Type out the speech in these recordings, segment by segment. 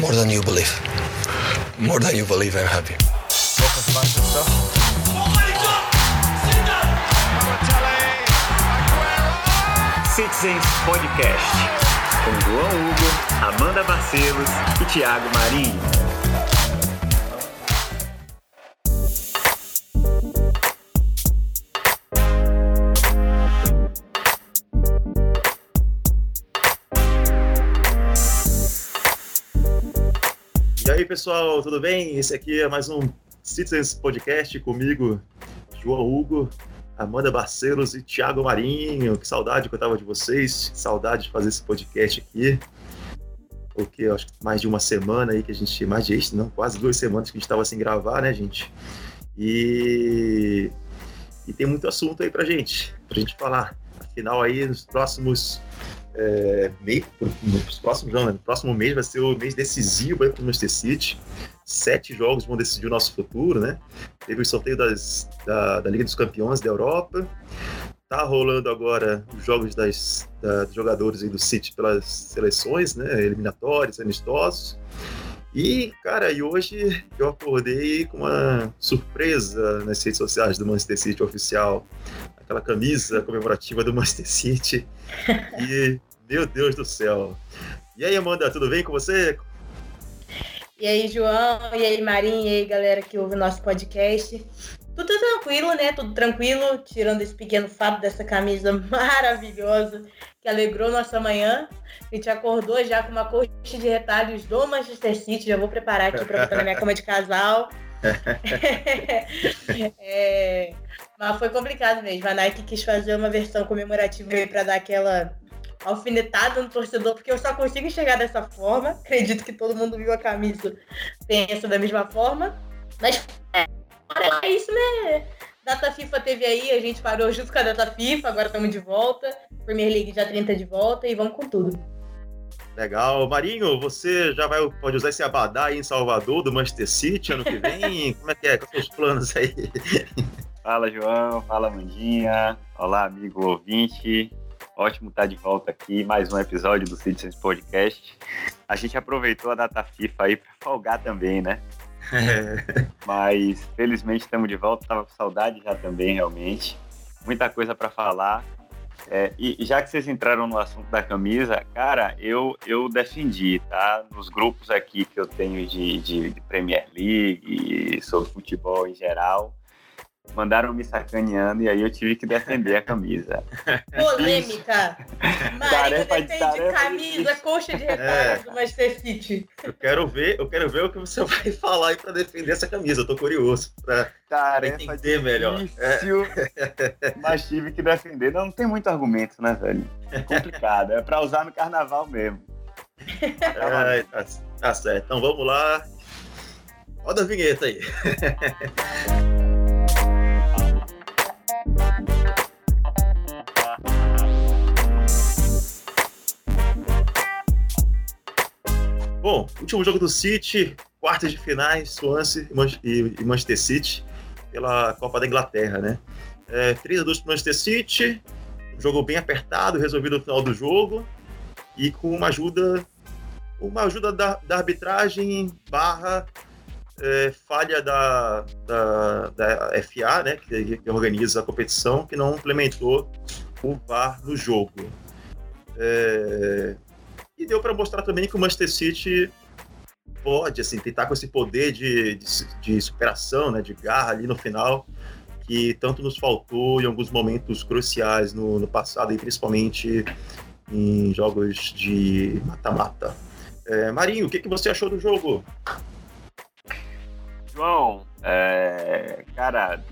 More than you believe. More than you believe, I'm happy. Citizens Podcast, com João Hugo, Amanda Barcelos e Thiago Marinho. Pessoal, tudo bem? Esse aqui é mais um Citizens Podcast comigo, João Hugo, Amanda Barcelos e Thiago Marinho. Que saudade que eu tava de vocês, saudade de fazer esse podcast aqui. Porque acho que mais de uma semana aí que a gente, mais de não, quase duas semanas que a gente tava sem gravar, né, gente? E, e tem muito assunto aí pra gente, pra gente falar. Afinal, aí nos próximos é, mês, nos próximos, não, né? no próximo mês vai ser o mês decisivo para o Manchester City. Sete jogos vão decidir o nosso futuro, né? Teve o sorteio das, da, da Liga dos Campeões da Europa. Tá rolando agora os jogos das, da, dos jogadores do City pelas seleções, né? Eliminatórios, amistosos. E, cara, e hoje eu acordei com uma surpresa nas redes sociais do Manchester City oficial. Aquela camisa comemorativa do Manchester City. E, meu Deus do céu. E aí, Amanda, tudo bem com você? E aí, João, e aí, Marinho, e aí, galera que ouve o nosso podcast. Tudo tranquilo, né? Tudo tranquilo, tirando esse pequeno fato dessa camisa maravilhosa que alegrou nossa manhã. A gente acordou já com uma coxa de retalhos do Manchester City. Já vou preparar aqui para botar na minha cama de casal. é, mas foi complicado mesmo. A Nike quis fazer uma versão comemorativa para dar aquela alfinetada no torcedor, porque eu só consigo enxergar dessa forma. Acredito que todo mundo viu a camisa, pensa da mesma forma. Mas é, é isso, né? Data FIFA teve aí, a gente parou junto com a Data FIFA, agora estamos de volta. Premier League já 30 de volta e vamos com tudo. Legal. Marinho, você já vai, pode usar esse abadá aí em Salvador, do Manchester City, ano que vem? Como é que é? Quais são os planos aí? Fala, João. Fala, Mandinha. Olá, amigo ouvinte. Ótimo estar de volta aqui, mais um episódio do Citizens Podcast. A gente aproveitou a data FIFA aí para folgar também, né? É. Mas felizmente estamos de volta, estava com saudade já também, realmente. Muita coisa para falar. É, e já que vocês entraram no assunto da camisa, cara, eu, eu defendi, tá? Nos grupos aqui que eu tenho de, de, de Premier League, sobre futebol em geral, mandaram me sacaneando e aí eu tive que defender a camisa. Polêmica! Marinho defende camisa, coxa de retalho é. do Manchester City. Eu quero ver, eu quero ver o que você vai falar aí pra defender essa camisa. Eu tô curioso pra, pra entender melhor. É. Mas tive que defender. Não, não tem muito argumento, né, velho? É complicado. É pra usar no carnaval mesmo. É, tá, tá certo. Então vamos lá. Roda a vinheta aí. Bom, último jogo do City, quartas de finais, Swansea e Manchester City pela Copa da Inglaterra, né? É, 3 a 2 para Manchester City, um jogo bem apertado, resolvido no final do jogo e com uma ajuda uma ajuda da, da arbitragem barra é, falha da, da, da, FA, né, que, que, organiza a competição, que não implementou o VAR no jogo. É, e deu para mostrar também que o Manchester City pode assim, tentar com esse poder de, de, de, superação, né, de garra ali no final, que tanto nos faltou em alguns momentos cruciais no, no passado, e principalmente em jogos de mata-mata. É, Marinho, o que, que você achou do jogo? João, é, cara,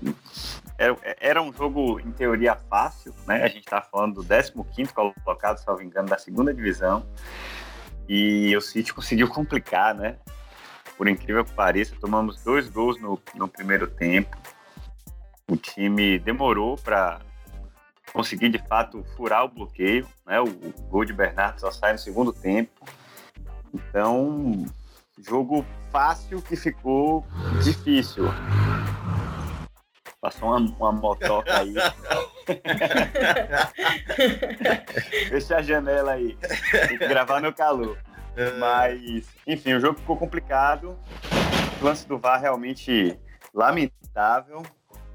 era, era, um jogo em teoria fácil, né? A gente tá falando do 15 colocado, se não me engano, da segunda divisão. E o City conseguiu complicar, né? Por incrível que pareça, tomamos dois gols no, no primeiro tempo. O time demorou para conseguir de fato furar o bloqueio, né? O, o gol de Bernardo só sai no segundo tempo. Então, jogo fácil que ficou difícil. Passou uma, uma motoca aí. Fecha a janela aí. Tem que gravar no calor. Mas, enfim, o jogo ficou complicado. O lance do VAR realmente lamentável.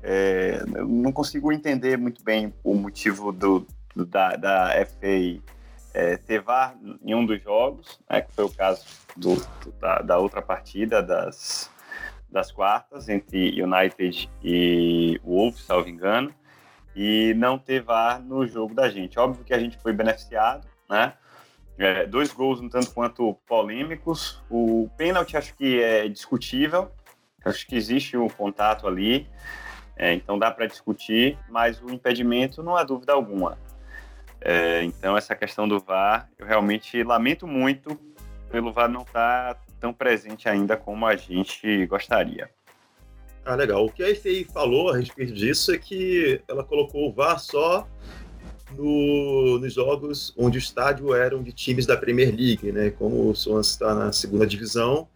É, não consigo entender muito bem o motivo do, do da, da FA é, ter VAR em um dos jogos, né, que foi o caso do, da, da, outra partida das, das quartas entre United e Wolves, salvo engano, e não ter VAR no jogo da gente. Óbvio que a gente foi beneficiado, né? É, dois gols um tanto quanto polêmicos. O pênalti acho que é discutível, acho que existe um contato ali, é, então dá para discutir, mas o impedimento não há dúvida alguma. É, então essa questão do VAR, eu realmente lamento muito pelo VAR não estar tá tão presente ainda como a gente gostaria. Ah, legal. O que a FA falou a respeito disso é que ela colocou o VAR só no, nos jogos onde o estádio eram de times da Premier League, né? Como o Swans está na segunda divisão,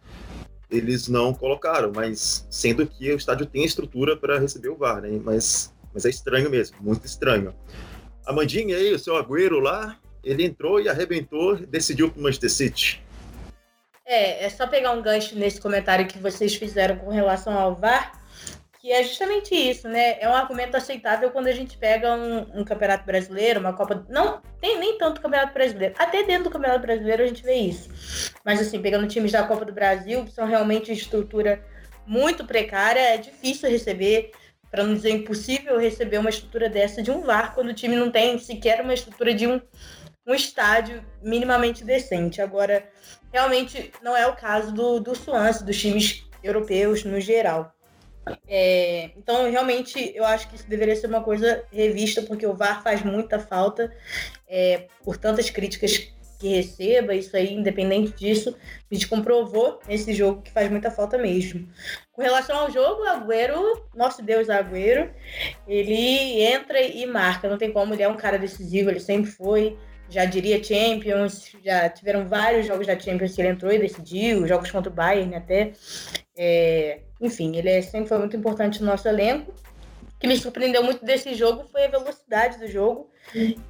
eles não colocaram, mas sendo que o estádio tem estrutura para receber o VAR, né? Mas, mas é estranho mesmo, muito estranho. A Mandinha aí, o seu Agüero lá, ele entrou e arrebentou, decidiu para o Manchester City. É, é só pegar um gancho nesse comentário que vocês fizeram com relação ao VAR que é justamente isso, né? É um argumento aceitável quando a gente pega um, um, campeonato brasileiro, uma Copa. Não tem nem tanto campeonato brasileiro. Até dentro do campeonato brasileiro a gente vê isso. Mas assim, pegando times da Copa do Brasil, que são realmente estrutura muito precária, é difícil receber, para não dizer impossível, receber uma estrutura dessa de um VAR quando o time não tem sequer uma estrutura de um, um estádio minimamente decente. Agora, realmente não é o caso do, do Swansea, dos times europeus no geral. É, então, realmente, eu acho que isso deveria ser uma coisa revista, porque o VAR faz muita falta é, por tantas críticas que receba, isso aí, independente disso, a gente comprovou nesse jogo que faz muita falta mesmo. Com relação ao jogo, Agüero, nosso Deus Agüero, ele entra e marca, não tem como, ele é um cara decisivo, ele sempre foi, já diria Champions, já tiveram vários jogos da Champions que ele entrou e decidiu, jogos contra o Bayern até. É, enfim, ele é, sempre foi muito importante no nosso elenco. O que me surpreendeu muito desse jogo foi a velocidade do jogo.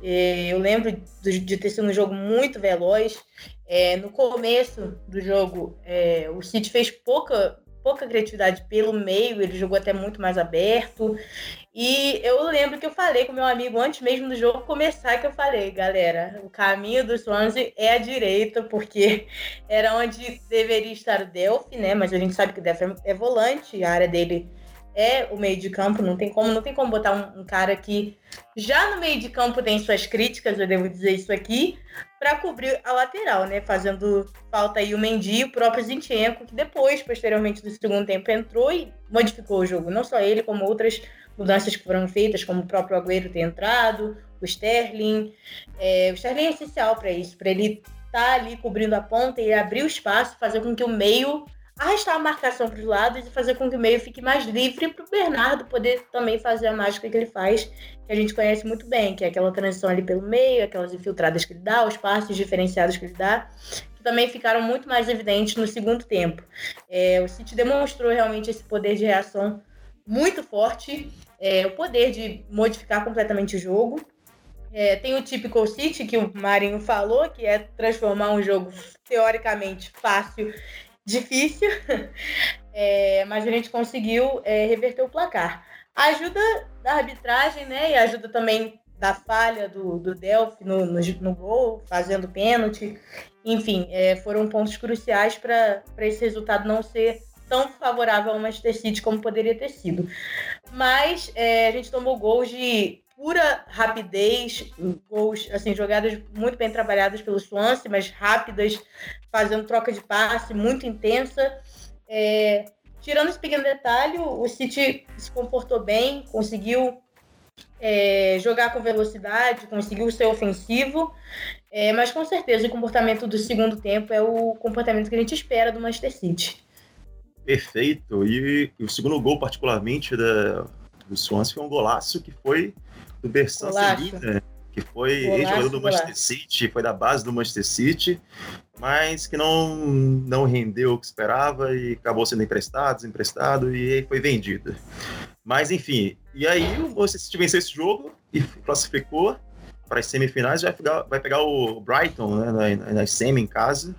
É, eu lembro de ter sido um jogo muito veloz. É, no começo do jogo, é, o City fez pouca, pouca criatividade pelo meio, ele jogou até muito mais aberto. E eu lembro que eu falei com meu amigo antes mesmo do jogo começar, que eu falei, galera, o caminho do Swansea é a direita, porque era onde deveria estar o Delphi, né? Mas a gente sabe que o Delphi é volante, a área dele é o meio de campo, não tem como, não tem como botar um, um, cara que já no meio de campo tem suas críticas, eu devo dizer isso aqui, para cobrir a lateral, né? Fazendo falta aí o Mendy o próprio Zinchenko, que depois, posteriormente do segundo tempo, entrou e modificou o jogo. Não só ele, como outras mudanças que foram feitas, como o próprio Agüero ter entrado, o Sterling. É, o Sterling é essencial para isso, para ele estar tá ali cobrindo a ponta e abrir o espaço, fazer com que o meio arrastar a marcação para os lados e fazer com que o meio fique mais livre para o Bernardo poder também fazer a mágica que ele faz, que a gente conhece muito bem, que é aquela transição ali pelo meio, aquelas infiltradas que ele dá, os passes diferenciados que ele dá, que também ficaram muito mais evidentes no segundo tempo. É, o City demonstrou realmente esse poder de reação muito forte, é, o poder de modificar completamente o jogo. É, tem o típico City que o Marinho falou, que é transformar um jogo teoricamente fácil difícil, é, mas a gente conseguiu é, reverter o placar. A ajuda da arbitragem, né? E ajuda também da falha do, do Delphi no, no, no gol, fazendo pênalti. Enfim, é, foram pontos cruciais para esse resultado não ser tão favorável ao Manchester City como poderia ter sido. Mas é, a gente tomou gols de pura rapidez, gols, assim, jogadas muito bem trabalhadas pelo Swansea, mas rápidas, fazendo troca de passe muito intensa. É, tirando esse pequeno detalhe, o City se comportou bem, conseguiu é, jogar com velocidade, conseguiu ser ofensivo, é, mas com certeza o comportamento do segundo tempo é o comportamento que a gente espera do Manchester City. Perfeito. E, e o segundo gol, particularmente, da, do Swansea, foi um golaço que foi do Bersan Celina, que foi ex-jogador do Manchester City, foi da base do Manchester City, mas que não, não rendeu o que esperava e acabou sendo emprestado, desemprestado e foi vendido. Mas enfim, e aí o Manchester City venceu esse jogo e classificou para as semifinais, vai pegar, vai pegar o Brighton né, na, na semi em casa.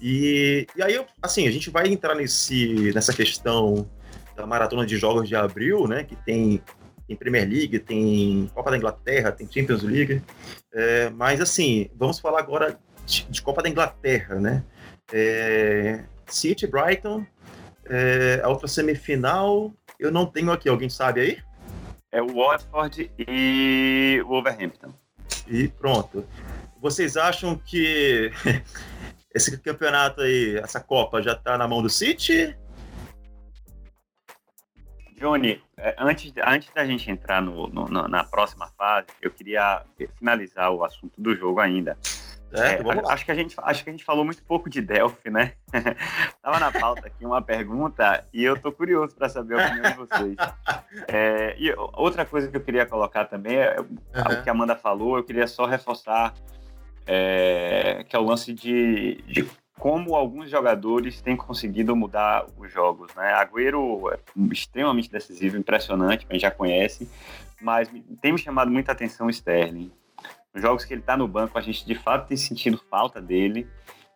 E, e aí, assim, a gente vai entrar nesse, nessa questão da maratona de jogos de abril, né? Que tem, tem Premier League, tem Copa da Inglaterra, tem Champions League. É, mas, assim, vamos falar agora de, de Copa da Inglaterra, né? É, City, Brighton, é, a outra semifinal, eu não tenho aqui, alguém sabe aí? É o Watford e o Wolverhampton. E pronto. Vocês acham que esse campeonato aí, essa Copa, já está na mão do City? Johnny, é, antes, antes da gente entrar no, no, na próxima fase, eu queria finalizar o assunto do jogo ainda. É, acho, que a gente, acho que a gente falou muito pouco de Delphi, né? Tava na pauta aqui uma pergunta e eu tô curioso para saber a opinião de vocês. É, e outra coisa que eu queria colocar também é uhum. o que a Amanda falou, eu queria só reforçar é, que é o lance de, de como alguns jogadores têm conseguido mudar os jogos, né? Agüero é extremamente decisivo, impressionante, a gente já conhece, mas tem me chamado muita atenção o Sterling. Nos jogos que ele está no banco, a gente de fato tem sentido falta dele.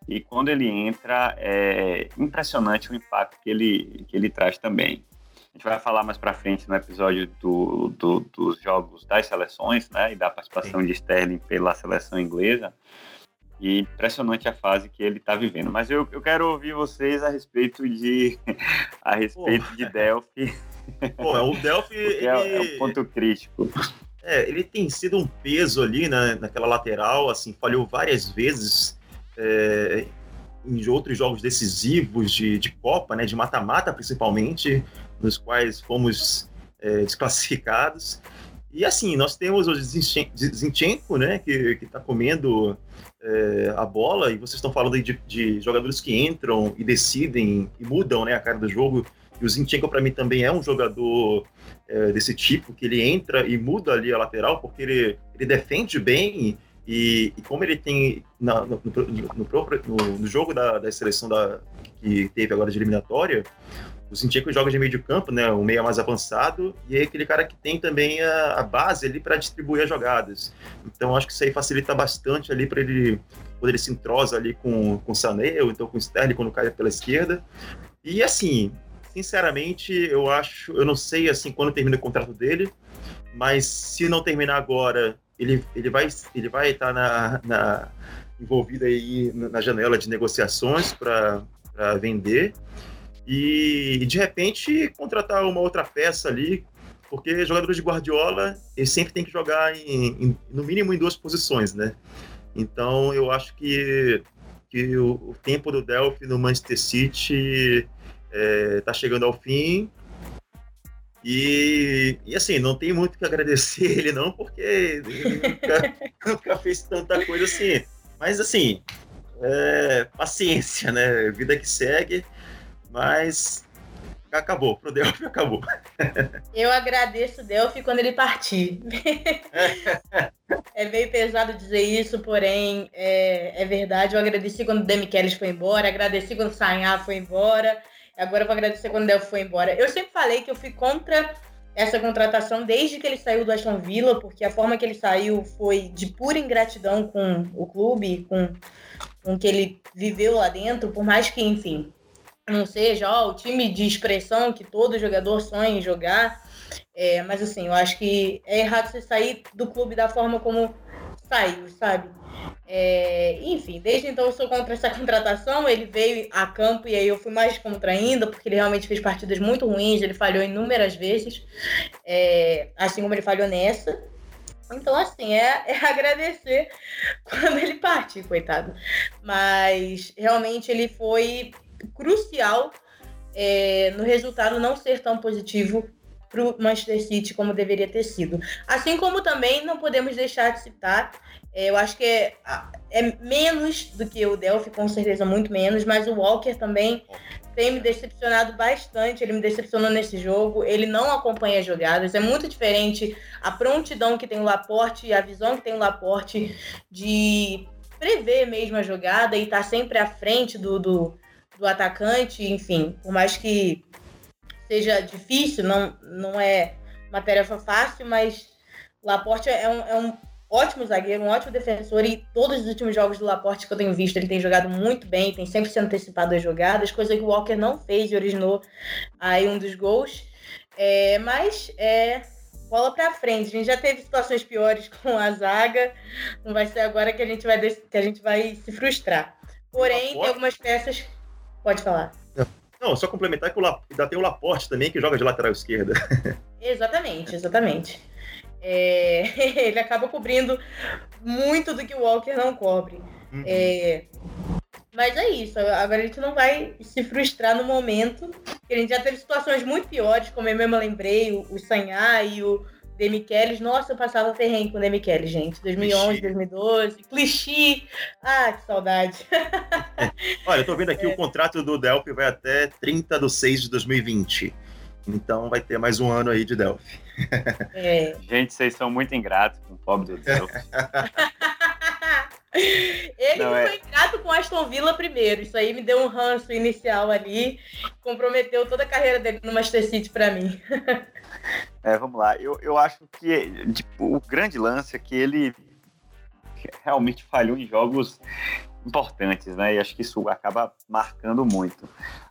E quando ele entra, é impressionante o impacto que ele, que ele traz também. A gente vai falar mais para frente no episódio do, do, dos jogos das seleções, né? E da participação Sim. de Sterling pela seleção inglesa. E impressionante a fase que ele está vivendo. Mas eu, eu quero ouvir vocês a respeito de a respeito Pô. de Delphi. O Delphi é ele... é, é um ponto crítico. É, ele tem sido um peso ali na, naquela lateral, assim, falhou várias vezes é, em outros jogos decisivos de, de Copa, né, de mata-mata principalmente, nos quais fomos é, desclassificados. E assim, nós temos o Zinchenko, né, que está comendo é, a bola, e vocês estão falando aí de, de, jogadores que entram e decidem e mudam né, a cara do jogo. E o Zinchenko, para mim, também é um jogador é, desse tipo, que ele entra e muda ali a lateral, porque ele, ele defende bem e, e como ele tem na, no, no, no, no jogo da, da seleção da, que teve agora de eliminatória, o Zinchenko joga de meio de campo, né, o meia mais avançado, e é aquele cara que tem também a, a base ali para distribuir as jogadas. Então acho que isso aí facilita bastante ali para ele quando ele se entrosa ali com, com o Sané, ou então com o Sterling quando cai pela esquerda. E assim, sinceramente, eu acho, eu não sei assim quando termina o contrato dele, mas se não terminar agora, ele, ele vai ele vai estar na, na envolvido aí na janela de negociações para vender e, de repente contratar uma outra peça ali, porque jogadores de Guardiola eles sempre tem que jogar em, em, no mínimo em duas posições, né? Então eu acho que que o, o tempo do Delphi no Manchester City é, tá chegando ao fim. E, e assim, não tem muito que agradecer ele, não, porque ele nunca, nunca fez tanta coisa assim. Mas assim, é, paciência, né? Vida que segue, mas acabou, pro Delphi acabou. Eu agradeço o Delphi quando ele partir. é meio pesado dizer isso, porém é, é verdade. Eu agradeci quando o Demichelis foi embora, agradeci quando o Sanhar foi embora, Agora eu vou agradecer quando o Del foi embora. Eu sempre falei que eu fui contra essa contratação desde que ele saiu do Aston Villa, porque a forma que ele saiu foi de pura ingratidão com o clube, com, com o que ele viveu lá dentro, por mais que, enfim, não seja ó, o time de expressão que todo jogador sonha em jogar. É, mas assim, eu acho que é errado você sair do clube da forma como saiu, sabe? É, enfim, desde então eu sou contra essa contratação. Ele veio a campo e aí eu fui mais contra ainda, porque ele realmente fez partidas muito ruins, ele falhou inúmeras vezes, é, assim como ele falhou nessa. Então, assim, é, é agradecer quando ele partiu, coitado. Mas realmente ele foi crucial é, no resultado não ser tão positivo para o Manchester City como deveria ter sido. Assim como também não podemos deixar de citar é, eu acho que é, é, menos do que o Delphi, com certeza muito menos, mas o Walker também tem me decepcionado bastante. Ele me decepcionou nesse jogo. Ele não acompanha as jogadas. É muito diferente a prontidão que tem o Laporte a visão que tem o Laporte de prever mesmo a jogada e estar tá sempre à frente do, do, do atacante. Enfim, por mais que seja difícil, não, não é uma tarefa fácil, mas o Laporte é um, é um ótimo zagueiro, um ótimo defensor e todos os últimos jogos do Laporte que eu tenho visto, ele tem jogado muito bem, tem sempre se antecipado as jogadas, coisa que o Walker não fez e originou aí um dos gols. É, mas é bola para frente. A gente já teve situações piores com a zaga, não vai ser agora que a gente vai que a gente vai se frustrar. Porém, tem algumas peças. Pode falar. Não, só complementar que o La... ainda tem o Laporte também, que joga de lateral esquerda. Exatamente, exatamente. É... ele acaba cobrindo muito do que o Walker não cobre. Uhum. É... Mas é isso, agora a gente não vai se frustrar no momento. A gente já teve situações muito piores, como eu mesmo lembrei, o, o Sanhá e o Demichelis. Nossa, eu passava perrengue com o Demichelis, gente. 2011, 2012. Clichê. Ah, que saudade. Olha, eu tô vendo aqui é. o contrato do Delphi vai até 30 de 6 de 2020. Então vai ter mais um ano aí de Delphi. É. Gente, vocês são muito ingratos com o pobre do Delphi. Ele não, foi é... ingrato com Aston Villa primeiro. Isso aí me deu um ranço inicial ali. Comprometeu toda a carreira dele no Master City para mim. É, vamos lá. Eu, eu acho que tipo, o grande lance é que ele realmente falhou em jogos importantes, né? E acho que isso acaba marcando muito.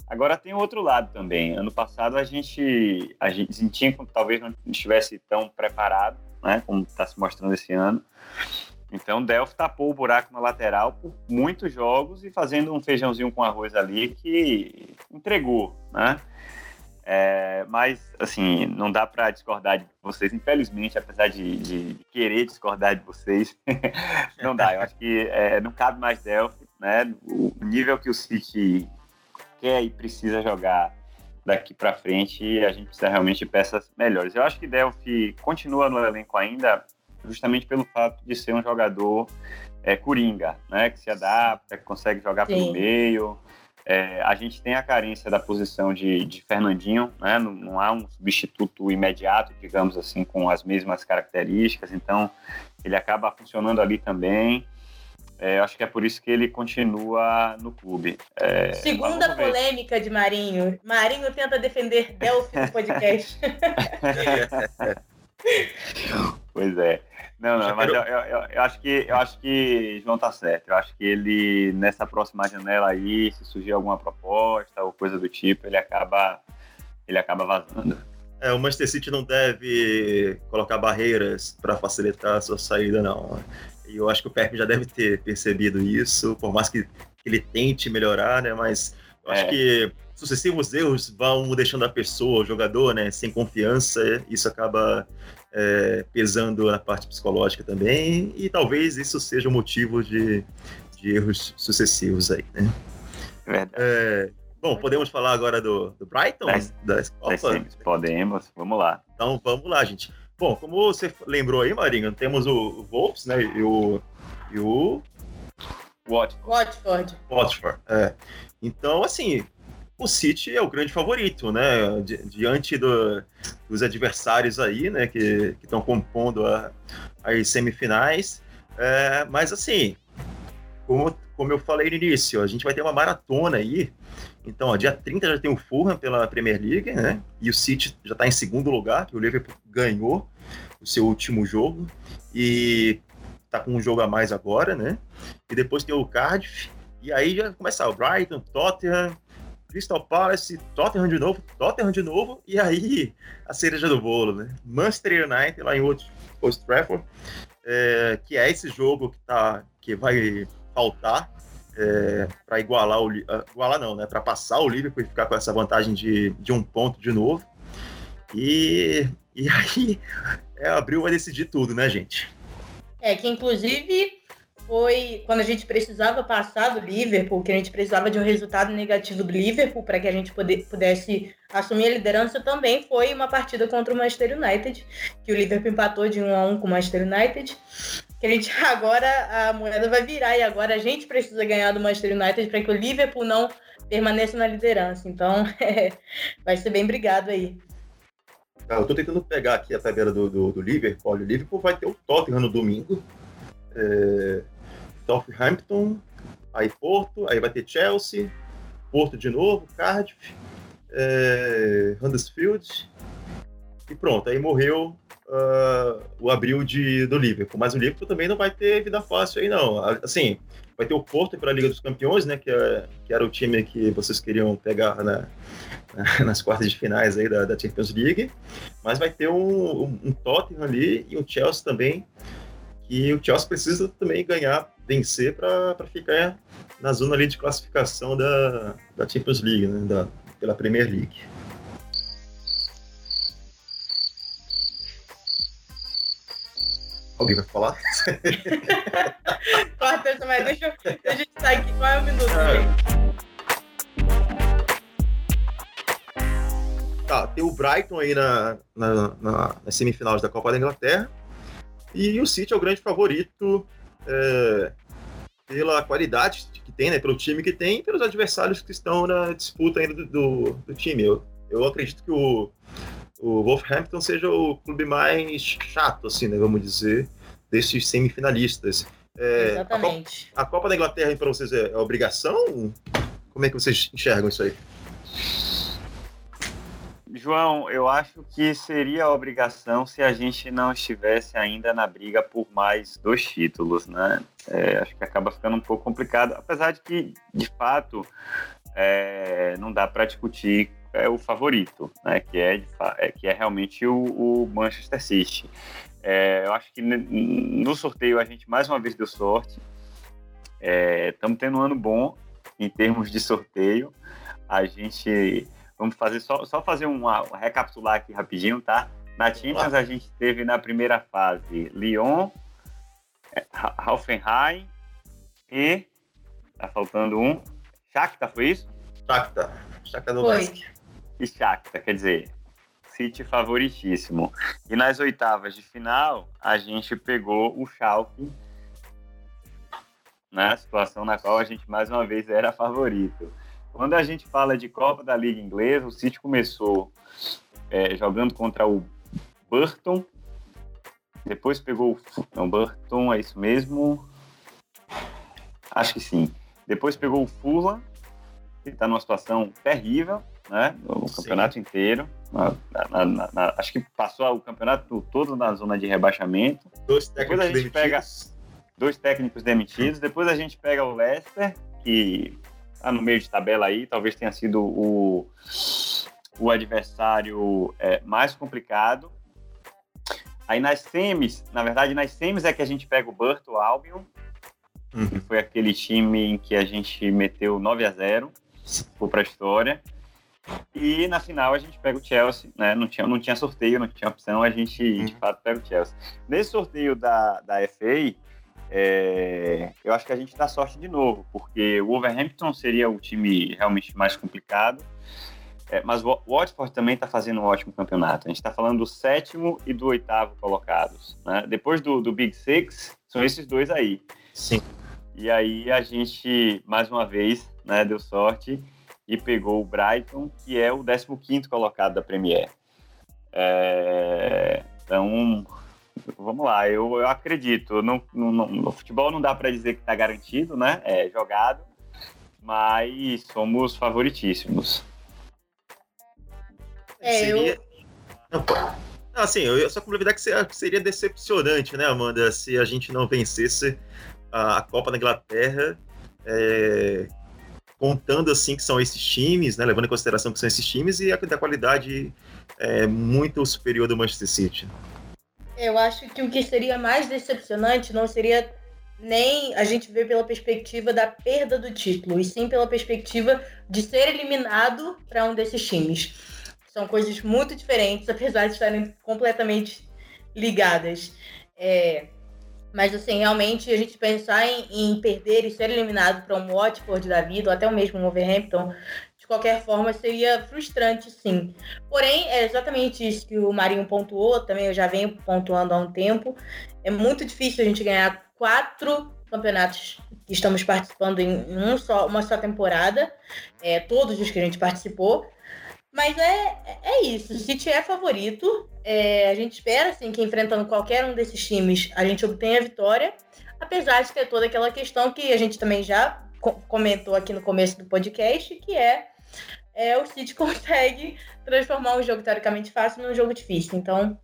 Agora tem outro lado também. Ano passado a gente a gente sentia que talvez não estivesse tão preparado, né? Como está se mostrando esse ano. Então, Delphi tapou o buraco na lateral por muitos jogos e fazendo um feijãozinho com arroz ali que entregou, né? É, mas, assim, não dá para discordar de vocês, infelizmente, apesar de, de, querer discordar de vocês, não dá. Eu acho que é, não cabe mais Delphi, né? O nível que o City quer e precisa jogar daqui para frente, a gente precisa realmente de peças melhores. Eu acho que Delphi continua no elenco ainda, justamente pelo fato de ser um jogador é, coringa, né? Que se adapta, que consegue jogar Sim. pelo meio. É, a gente tem a carência da posição de, de Fernandinho, né? Não, não, há um substituto imediato, digamos assim, com as mesmas características, então ele acaba funcionando ali também. É, acho que é por isso que ele continua no clube. É, Segunda polêmica de Marinho. Marinho tenta defender Delphi no podcast. pois é. Não, não, mas eu, eu, eu, acho que eu acho que João tá certo. Eu acho que ele, nessa próxima janela aí, se surgir alguma proposta ou coisa do tipo, ele acaba, ele acaba vazando. É, o Manchester City não deve colocar barreiras para facilitar a sua saída, não. E eu acho que o Pep já deve ter percebido isso, por mais que ele tente melhorar, né? Mas eu acho é. que sucessivos erros vão deixando a pessoa, o jogador, né, sem confiança. Isso acaba é, pesando na parte psicológica também, e talvez isso seja o motivo de, de erros sucessivos aí, né? Verdade. É, bom, podemos falar agora do, do Brighton? Das, das Podemos, vamos lá. Então vamos lá, gente. Bom, como você lembrou aí, Marinho, temos o Wolves, né, e o... E o... Watford. Watford. Watford, é. Então, assim, o City é o grande favorito, né? Di diante do, dos adversários aí, né? Que estão compondo a, as semifinais. É, mas assim, como, como eu falei no início, a gente vai ter uma maratona aí. Então, ó, dia 30 já tem o Fulham pela Premier League, né? E o City já está em segundo lugar, que o Liverpool ganhou o seu último jogo. E tá com um jogo a mais agora, né? E depois tem o Cardiff. E aí já começa o Brighton, Tottenham, Crystal Palace, Tottenham de novo, Tottenham de novo, e aí a cereja do bolo, né? Manchester United lá em Old, Old Trafford, é, que é esse jogo que, tá, que vai faltar é, para igualar o ah, igualar não, né? Para passar o Liverpool e ficar com essa vantagem de, de um ponto de novo. E, e aí é, abril vai decidir tudo, né, gente? É que inclusive foi quando a gente precisava passar do Liverpool, que a gente precisava de um resultado negativo do Liverpool para que a gente pudesse assumir a liderança, também foi uma partida contra o Manchester United, que o Liverpool empatou de 1 a 1 com o Manchester United. Que a gente agora a moeda vai virar e agora a gente precisa ganhar do Manchester United para que o Liverpool não permaneça na liderança. Então, é, vai ser bem brigado aí. Eu tô tentando pegar aqui a tabela do, do, do Liverpool. O Liverpool vai ter o Tottenham no domingo. É, Southampton, aí Porto, aí vai ter Chelsea, Porto de novo, Cardiff, é, Huddersfield, e pronto, aí morreu uh, o abril de, do Liverpool. Mas o Liverpool também não vai ter vida fácil aí, não. Assim, vai ter o Porto para a Liga dos Campeões, né? Que, é, que era o time que vocês queriam pegar na, nas quartas de finais aí da, da, Champions League. Mas vai ter um, um, um Tottenham ali e um Chelsea também. Que o Chelsea precisa também ganhar, vencer para ficar na zona ali de classificação da, da Champions League, né? Da, pela Premier League. Alguém vai falar? Corta, mas deixa, deixa a gente sair aqui. Qual é o minuto, é. Tá, tem o Brighton aí na, na, na, nas semifinais da Copa da Inglaterra. E o City é o grande favorito é, pela qualidade que tem, né? Pelo time que tem e pelos adversários que estão na disputa ainda do, do, do time. Eu, eu acredito que o, o Wolverhampton seja o clube mais chato, assim, né, vamos dizer, desses semifinalistas. É, Exatamente. A Copa, a Copa, da Inglaterra para vocês é, é obrigação? Como é que vocês enxergam isso aí? João, eu acho que seria obrigação se a gente não estivesse ainda na briga por mais dois títulos, né? É, acho que acaba ficando um pouco complicado, apesar de que, de fato, é, não dá para discutir é o favorito, né? Que é, é que é realmente o, o Manchester City. É, eu acho que no sorteio a gente mais uma vez deu sorte. Estamos é, tendo um ano bom em termos de sorteio. A gente vamos fazer só, só fazer uma, uma recapitular aqui rapidinho, tá? Na Champions a gente teve na primeira fase Lyon, é, Hoffenheim e tá faltando um. Shakhtar, foi isso? Shakhtar. Shakhtar do Foi e Shakhtar, quer dizer, City favoritíssimo. E nas oitavas de final, a gente pegou o Schalke, na né? situação na qual a gente mais uma vez era favorito. Quando a gente fala de Copa da Liga Inglesa, o City começou é, jogando contra o Burton, depois pegou o não, Burton, é isso mesmo? Acho que sim. Depois pegou o Fulham, que está numa situação terrível, né? O campeonato Sim. inteiro. Na, na, na, acho que passou o campeonato todo na zona de rebaixamento. Dois técnicos Depois a gente demitidos. pega dois técnicos demitidos. Depois a gente pega o Leicester, que tá no meio de tabela aí, talvez tenha sido o, o adversário é, mais complicado. Aí nas semis, na verdade, nas semis é que a gente pega o Burton Albion, uhum. que foi aquele time em que a gente meteu 9 a 0 ficou para a história. E na final a gente pega o Chelsea, né? Não tinha, não tinha sorteio, não tinha opção, a gente uhum. de fato pega o Chelsea. Nesse sorteio da, da FA, é, eu acho que a gente dá sorte de novo, porque o Wolverhampton seria o time realmente mais complicado. É, mas o Watford também está fazendo um ótimo campeonato. A gente está falando do sétimo e do oitavo colocados. Né? Depois do, do Big Six, são esses dois aí. Sim. E aí a gente, mais uma vez, né, deu sorte e pegou o Brighton, que é o 15º colocado da Premier. É, então, vamos lá, eu, eu acredito. Não, não, no futebol não dá para dizer que está garantido, né? É jogado, mas somos favoritíssimos. É, seria... eu... Não, assim, eu só complementar que seria decepcionante, né, Amanda, se a gente não vencesse a Copa da Inglaterra é, contando assim que são esses times, né, levando em consideração que são esses times e a da qualidade é muito superior do Manchester City. Eu acho que o que seria mais decepcionante não seria nem a gente ver pela perspectiva da perda do título, e sim pela perspectiva de ser eliminado para um desses times. São coisas muito diferentes, apesar de estarem completamente ligadas. É, mas, assim, realmente, a gente pensar em, em perder e ser eliminado para um Watford da vida, ou até o mesmo Wolverhampton, de qualquer forma, seria frustrante, sim. Porém, é exatamente isso que o Marinho pontuou, também eu já venho pontuando há um tempo. É muito difícil a gente ganhar quatro campeonatos que estamos participando em um só, uma só temporada, é, todos os que a gente participou. Mas é, é isso. O City é favorito. É, a gente espera assim, que enfrentando qualquer um desses times a gente obtenha a vitória. Apesar de ter toda aquela questão que a gente também já comentou aqui no começo do podcast, que é, é o City consegue transformar um jogo teoricamente fácil num jogo difícil. Então,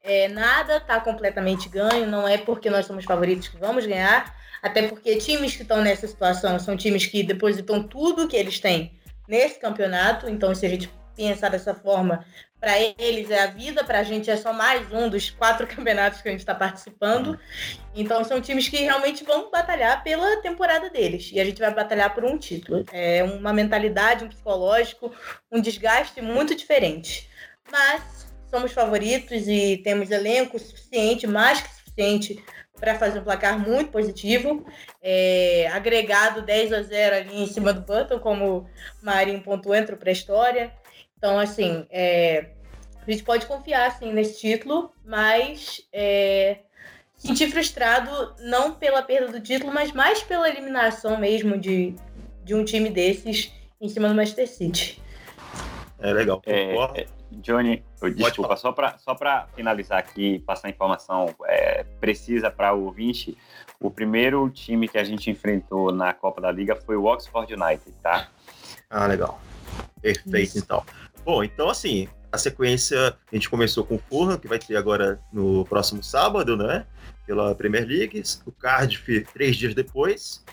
é, nada está completamente ganho, não é porque nós somos favoritos que vamos ganhar, até porque times que estão nessa situação são times que depositam tudo que eles têm nesse campeonato, então se a gente pensar dessa forma, para eles é a vida, para a gente é só mais um dos quatro campeonatos que a gente está participando. Então são times que realmente vão batalhar pela temporada deles. E a gente vai batalhar por um título. É uma mentalidade, um psicológico, um desgaste muito diferente. Mas somos favoritos e temos elenco suficiente, mais que suficiente, para fazer um placar muito positivo. É, agregado 10 a 0 ali em cima do Button, como Marinho pontuou, entrou para a história. Então, assim, é, a gente pode confiar assim, nesse título, mas é, sentir frustrado não pela perda do título, mas mais pela eliminação mesmo de, de um time desses em cima do Manchester City. É legal. É, é, Johnny, desculpa, só para só finalizar aqui, passar informação é, precisa para o ouvinte, o primeiro time que a gente enfrentou na Copa da Liga foi o Oxford United, tá? Ah, legal. Perfeito, Isso. então. Bom, então assim, a sequência a gente começou com o Fulham, que vai ter agora no próximo sábado, né? Pela Premier League. O Cardiff três dias depois.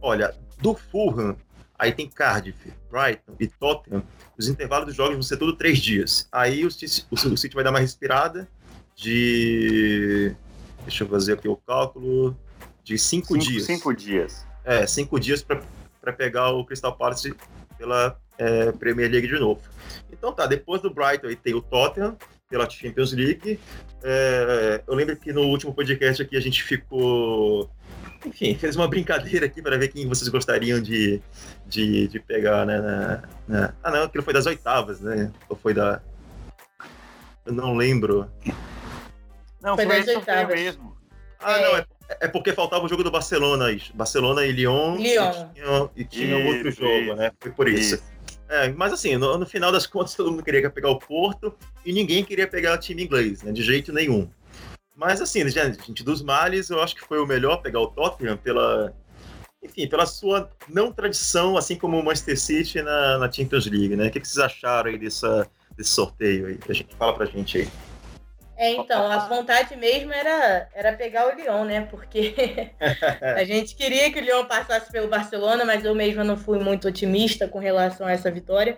Olha, do Fulham, aí tem Cardiff, Brighton e Tottenham. Os intervalos dos jogos vão ser todos três dias. Aí o City, o City vai dar uma respirada de. Deixa eu fazer aqui o cálculo. De cinco, cinco dias. Cinco dias. É, cinco dias para pegar o Crystal Palace pela é, Premier League de novo. Então tá, depois do Brighton aí tem o Tottenham pela Champions League. É, eu lembro que no último podcast aqui a gente ficou. Enfim, fez uma brincadeira aqui para ver quem vocês gostariam de, de, de pegar, né? Na, na... Ah, não, aquilo foi das oitavas, né? Ou foi da. Eu não lembro. Não, foi, foi das oitavas. mesmo. Ah, é. não, é, é, porque faltava o jogo do Barcelona, Barcelona e Lyon. Lyon. E tinha, e tinha isso, outro jogo, isso. né? Foi por isso. isso. É, mas assim, no, no, final das contas, todo mundo queria pegar o Porto e ninguém queria pegar o time inglês, né? De jeito nenhum. Mas assim, gente, dos males, eu acho que foi o melhor pegar o Tottenham pela, enfim, pela sua não tradição, assim como o Manchester City na, na Champions League, né? O que, que vocês acharam aí dessa, desse sorteio aí? A gente fala pra gente aí. É, então, a vontade mesmo era, era pegar o Lyon, né? Porque a gente queria que o Lyon passasse pelo Barcelona, mas eu mesma não fui muito otimista com relação a essa vitória.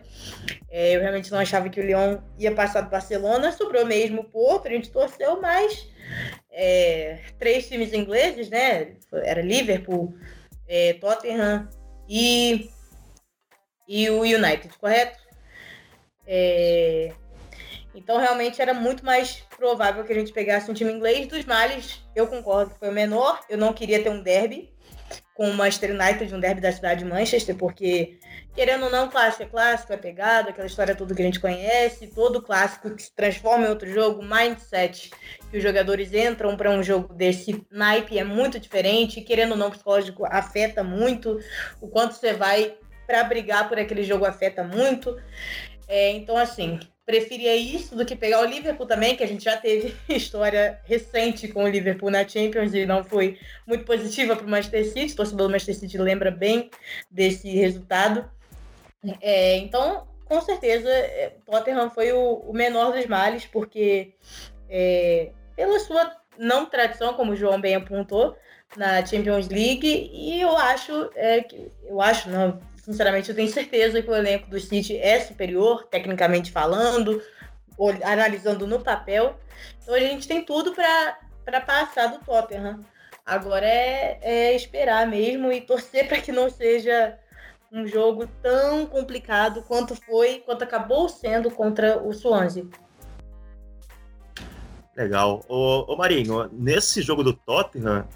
É, eu realmente não achava que o Lyon ia passar do Barcelona, sobrou mesmo o Porto, a gente torceu, mas é, três times ingleses, né? Era Liverpool, é, Tottenham e, e o United, correto? É, então, realmente, era muito mais provável que a gente pegasse um time inglês. Dos males, eu concordo que foi o menor. Eu não queria ter um derby com o Manchester United, um derby da cidade de Manchester, porque, querendo ou não, clássico é clássico, é pegado, aquela história toda que a gente conhece, todo clássico que se transforma em outro jogo, mindset que os jogadores entram para um jogo desse naipe é muito diferente, querendo ou não, psicológico afeta muito, o quanto você vai para brigar por aquele jogo afeta muito. É, então, assim, preferia isso do que pegar o Liverpool também, que a gente já teve história recente com o Liverpool na Champions e não foi muito positiva para o Manchester City. O torcedor do Manchester City lembra bem desse resultado. É, então, com certeza, é, Tottenham foi o, o menor dos males, porque é, pela sua não tradição, como o João bem apontou, na Champions League, e eu acho, é, que, eu acho, não, sinceramente, eu tenho certeza que o elenco do City é superior, tecnicamente falando, analisando no papel. Então a gente tem tudo para passar do Tottenham. Agora é, é esperar mesmo e torcer para que não seja um jogo tão complicado quanto foi, quanto acabou sendo contra o Swansea. Legal. Ô, ô Marinho, nesse jogo do Tottenham,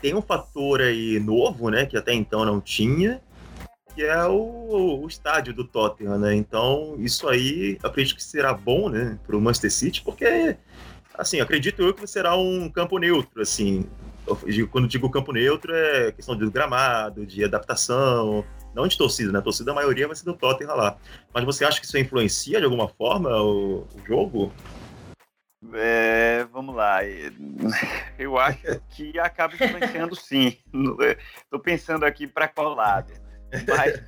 tem um fator aí novo, né, que até então não tinha, que é o, o estádio do Tottenham, né? Então, isso aí acredito que será bom, né, para o Manchester City, porque, assim, acredito eu que será um campo neutro, assim. Quando digo campo neutro, é questão de gramado, de adaptação, não de torcida, né? A torcida, a maioria vai ser do Tottenham lá. Mas você acha que isso influencia de alguma forma o, o jogo? É, vamos lá. Eu acho que acaba influenciando sim. Estou pensando aqui para qual lado. Mas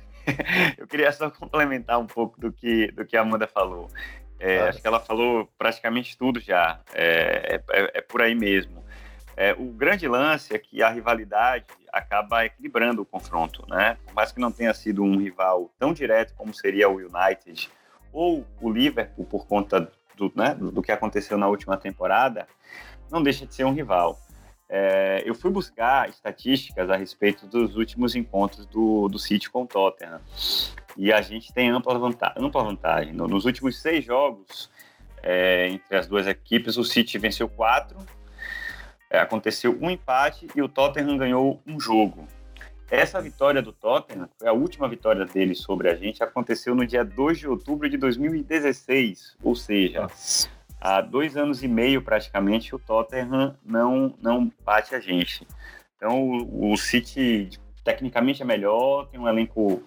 eu queria só complementar um pouco do que, do que a Amanda falou. É, ah. Acho que ela falou praticamente tudo já. É, é, é por aí mesmo. É, o grande lance é que a rivalidade acaba equilibrando o confronto, né? Por mais que não tenha sido um rival tão direto como seria o United ou o Liverpool por conta do, né, do que aconteceu na última temporada, não deixa de ser um rival. É, eu fui buscar estatísticas a respeito dos últimos encontros do, do City com o Tottenham. E a gente tem ampla vantagem. Ampla vantagem. Nos últimos seis jogos é, entre as duas equipes, o City venceu quatro, é, aconteceu um empate e o Tottenham ganhou um jogo. Essa vitória do Tottenham, foi a última vitória dele sobre a gente, aconteceu no dia 2 de outubro de 2016, ou seja, Nossa. Há dois anos e meio praticamente o Tottenham não, não bate a gente. Então o, o City tecnicamente é melhor, tem um elenco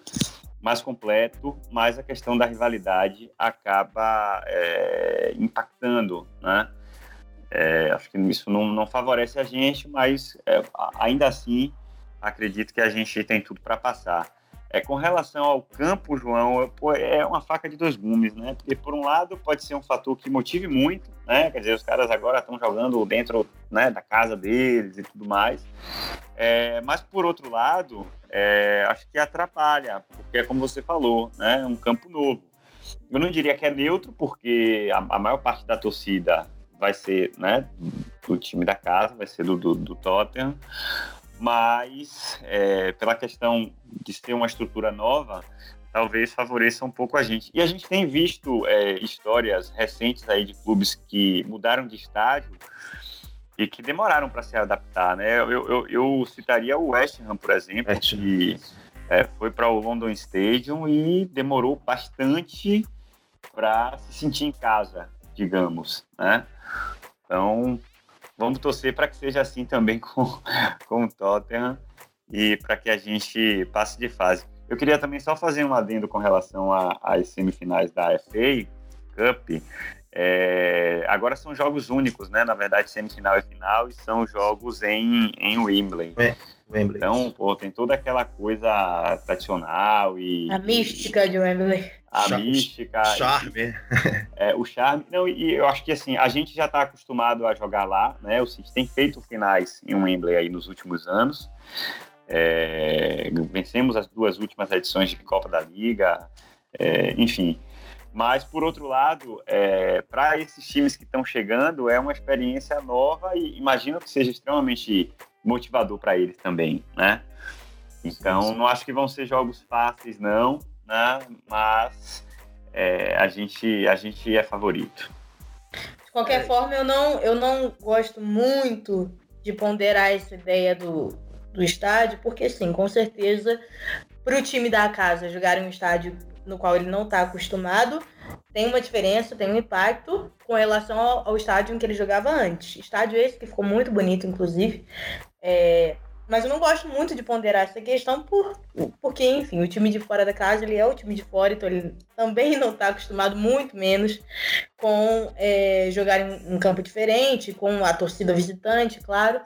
mais completo, mas a questão da rivalidade acaba é, impactando, né? É, acho que isso não, não, favorece a gente, mas é, ainda assim acredito que a gente tem tudo para passar. É, com relação ao campo, João, é uma faca de dois gumes, né? Porque, por um lado, pode ser um fator que motive muito, né? Quer dizer, os caras agora estão jogando dentro né, da casa deles e tudo mais. É, mas, por outro lado, é, acho que atrapalha, porque é como você falou, né? Um campo novo. Eu não diria que é neutro, porque a, a maior parte da torcida vai ser né, do time da casa, vai ser do, do, do Tottenham, mas é, pela questão de ser uma estrutura nova, talvez favoreça um pouco a gente. E a gente tem visto é, histórias recentes aí de clubes que mudaram de estádio e que demoraram para se adaptar, né? Eu, eu, eu, citaria o West Ham, por exemplo, que é, foi para o London Stadium e demorou bastante para se sentir em casa, digamos, né? Então, vamos torcer para que seja assim também com, com o Tottenham e para que a gente passe de fase. Eu queria também só fazer um adendo com relação às semifinais da FA Cup. É, agora são jogos únicos, né? Na verdade, semifinal e final, e são jogos em, em Wembley. É, Wembley. Então, pô, tem toda aquela coisa tradicional e. A mística de Wembley a Char mística. Charme. É, o charme. Não, e eu acho que assim, a gente já está acostumado a jogar lá, né? O City tem feito finais em Wembley aí nos últimos anos. É, vencemos as duas últimas edições de Copa da Liga, é, enfim. Mas, por outro lado, é, para esses times que estão chegando, é uma experiência nova e imagino que seja extremamente motivador para eles também, né? Então, não acho que vão ser jogos fáceis, não né? Mas é, a, gente, a gente é favorito. De qualquer é. forma, eu não, eu não gosto muito de ponderar essa ideia do, do estádio, porque sim, com certeza, para o time da casa jogar em um estádio no qual ele não está acostumado, tem uma diferença, tem um impacto com relação ao, ao, estádio em que ele jogava antes. Estádio esse que ficou muito bonito, inclusive. É, mas eu não gosto muito de ponderar essa questão por, porque, enfim, o time de fora da casa ele é o time de fora, então ele também não está acostumado, muito menos, com é, jogar em um campo diferente, com a torcida visitante, claro.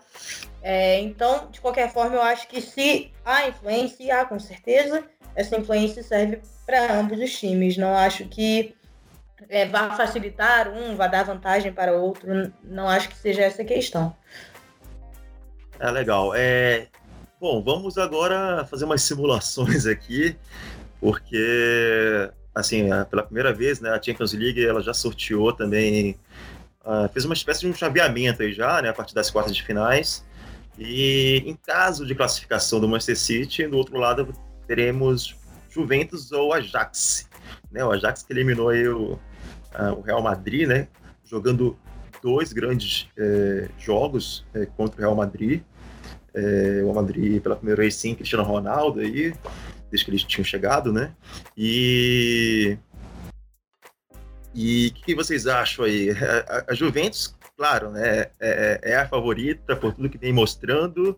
É, então, de qualquer forma, eu acho que se há influência, há com certeza, essa influência serve para ambos os times. Não acho que é, vá facilitar um, vá dar vantagem para o outro, não acho que seja essa a questão. É legal. É... Bom, vamos agora fazer umas simulações aqui, porque, assim, é, pela primeira vez, né, a Champions League ela já sorteou também, uh, fez uma espécie de um chaveamento aí já, né, a partir das quartas de finais. E em caso de classificação do Manchester City, do outro lado teremos Juventus ou Ajax. Né, o Ajax que eliminou aí o, uh, o Real Madrid, né, jogando dois grandes é, jogos é, contra o Real Madrid. É, o Real Madrid pela primeira vez sim, Cristiano Ronaldo aí, desde que eles tinham chegado, né? E e o que, que, vocês acham aí? A, a, Juventus, claro, né, é, é, a favorita por tudo que vem mostrando.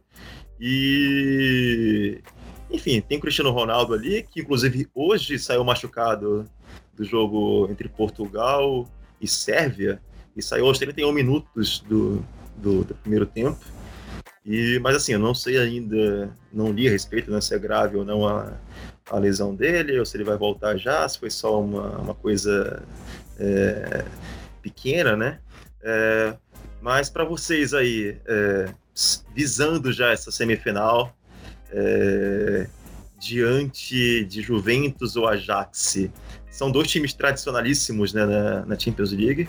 E, enfim, tem o Cristiano Ronaldo ali, que inclusive hoje saiu machucado do jogo entre Portugal e Sérvia e saiu aos 31 minutos do, do, do, primeiro tempo. E, mas assim, eu não sei ainda, não li a respeito né, se é grave ou não a, a lesão dele, ou se ele vai voltar já, se foi só uma, uma coisa é, pequena, né? É, mas para vocês aí, é, visando já essa semifinal, é, diante de Juventus ou Ajax, são dois times tradicionalíssimos né, na, na Champions League.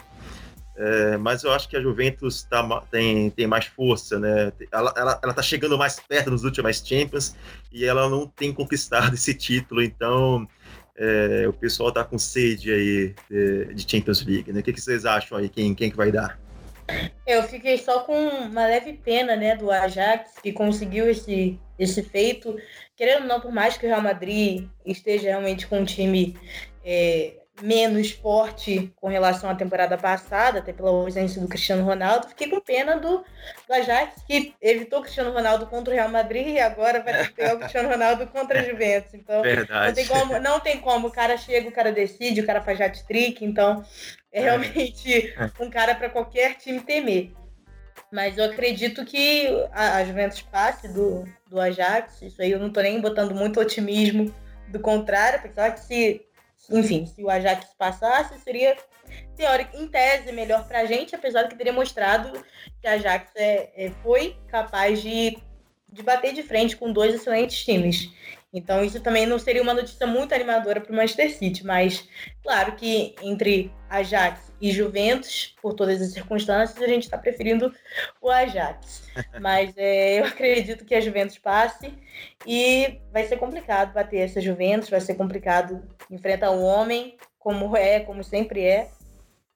É, mas eu acho que a Juventus tá, tem, tem mais força, né? Ela, ela, ela tá chegando mais perto nos últimos Champions e ela não tem conquistado esse título, então é, o pessoal tá com sede aí de, de Champions League, né? O que, que, vocês acham aí? Quem, quem que vai dar? Eu fiquei só com uma leve pena, né, do Ajax, que conseguiu esse, esse feito. Querendo ou não, por mais que o Real Madrid esteja realmente com um time é, menos forte com relação à temporada passada, até pela ausência do Cristiano Ronaldo. Fiquei com pena do, do Ajax, que evitou o Cristiano Ronaldo contra o Real Madrid e agora vai pegar o Cristiano Ronaldo contra a Juventus. Então, Verdade. não tem como, não tem como. O cara chega, o cara decide, o cara faz hat-trick, então é, é. realmente um cara para qualquer time temer. Mas eu acredito que a, a Juventus passe do, do Ajax. Isso aí eu não tô nem botando muito otimismo. Do contrário, apesar que se enfim, se o Ajax passasse, seria teórico, em tese, melhor para a gente, apesar de que teria mostrado que a Ajax é, é, foi capaz de, de bater de frente com dois excelentes times. Então, isso também não seria uma notícia muito animadora para o Manchester City, mas claro que entre Ajax e Juventus, por todas as circunstâncias, a gente está preferindo o Ajax. Mas é, eu acredito que a Juventus passe e vai ser complicado bater essa Juventus, vai ser complicado enfrentar o homem, como é, como sempre é.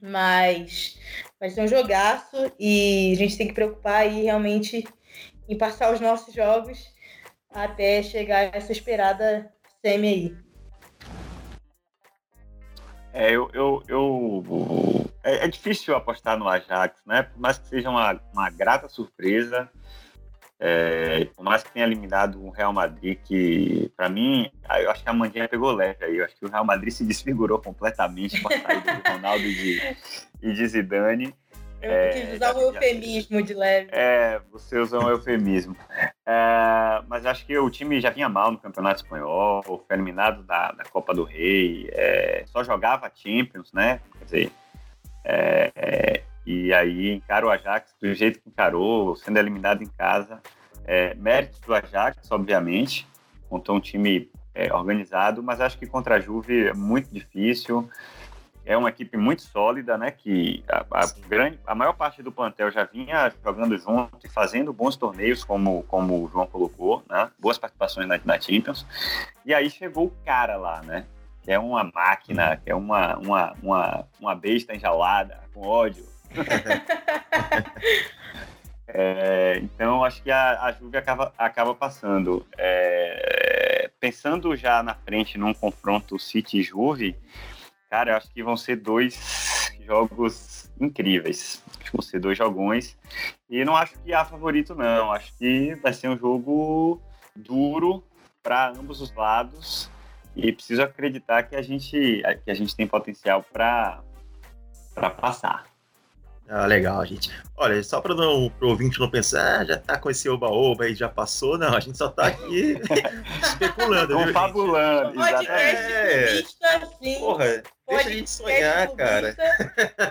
Mas vai ser um jogaço e a gente tem que preocupar aí realmente em passar os nossos jogos até chegar essa esperada semi aí. É, eu, eu, eu é, é, difícil apostar no Ajax, né? Por mais que seja uma, uma grata surpresa, é, por mais que tenha eliminado o Real Madrid, que para mim, eu acho que a Mandinha pegou leve aí. Eu acho que o Real Madrid se desfigurou completamente com a saída do Ronaldo e de, e de Zidane. Eu é, quis usar um eufemismo de leve. É, você usou um eufemismo. É, mas acho que o time já vinha mal no Campeonato Espanhol, foi eliminado da, da Copa do Rei, é, só jogava Champions, né? Quer dizer, é, é, e aí encara o Ajax do jeito que encarou, sendo eliminado em casa. É, mérito do Ajax, obviamente, contou um time organizado, mas acho que contra a Juve é muito difícil é uma equipe muito sólida, né? Que a, a, grande, a maior parte do plantel já vinha jogando junto e fazendo bons torneios, como, como o João colocou, né? Boas participações na, na Champions. E aí chegou o cara lá, né? Que é uma máquina, que é uma, uma, uma, uma besta enjalada, com ódio. é, então, acho que a, a Juve acaba, acaba passando. É, pensando já na frente num confronto City-Juve, Cara, eu acho que vão ser dois jogos incríveis. Acho que vão ser dois jogões. E não acho que há favorito, não. Acho que vai ser um jogo duro para ambos os lados. E preciso acreditar que a gente, que a gente tem potencial para passar. Ah, legal, gente. Olha, só para o ouvinte não pensar, ah, já tá com esse oba-oba e já passou, não, a gente só tá aqui especulando, Confabulando. Podcast é. assim. Porra, deixa a gente sonhar, cara.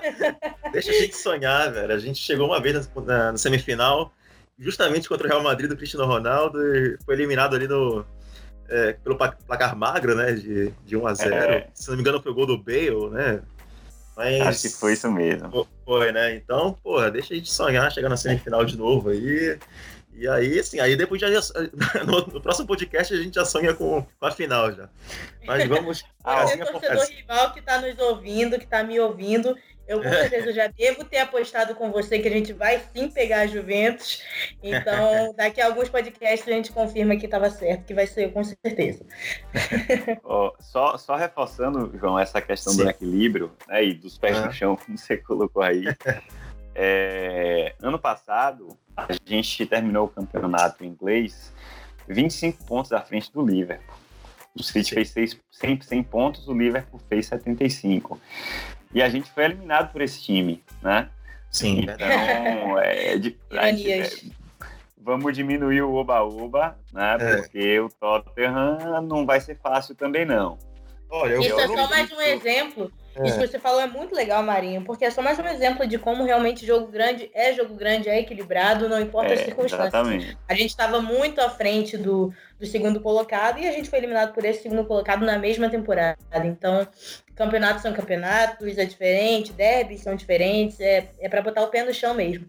deixa a gente sonhar, velho. A gente chegou uma vez na, na, na, semifinal, justamente contra o Real Madrid do Cristiano Ronaldo, e foi eliminado ali no. É, pelo placar magro, né? De, de 1 a 0 é. Se não me engano, foi o gol do Bale, né? Mas... Acho que foi isso mesmo. Foi, né? Então, porra, deixa a gente sonhar, chegar na semifinal de novo aí. E aí, assim, aí depois já, no, no, próximo podcast a gente já sonha com, com a final já. Mas vamos. Ah, Você, torcedor rival que está nos ouvindo, que está me ouvindo, eu com certeza já devo ter apostado com você que a gente vai sim pegar a Juventus. Então, daqui a alguns podcasts a gente confirma que estava certo, que vai ser com certeza. oh, só, só reforçando, João, essa questão sim. do equilíbrio né, e dos pés no chão, como você colocou aí. É, ano passado, a gente terminou o campeonato inglês 25 pontos à frente do Liverpool. O City Sim. fez 100, 100 pontos, o Liverpool fez 75. E a gente foi eliminado por esse time, né? Sim, então, é, de, é, vamos diminuir o oba-oba, né? É. Porque o Tottenham não vai ser fácil também, não. Olha, Isso é só mais um exemplo É. Isso que você falou é muito legal, Marinho, porque é só mais um exemplo de como realmente jogo grande é jogo grande, é equilibrado, não importa é, as circunstâncias. Exatamente. A gente estava muito à frente do, do segundo colocado e a gente foi eliminado por esse segundo colocado na mesma temporada. Então, campeonatos são campeonatos, é diferente, derbys são diferentes, é, é para botar o pé no chão mesmo.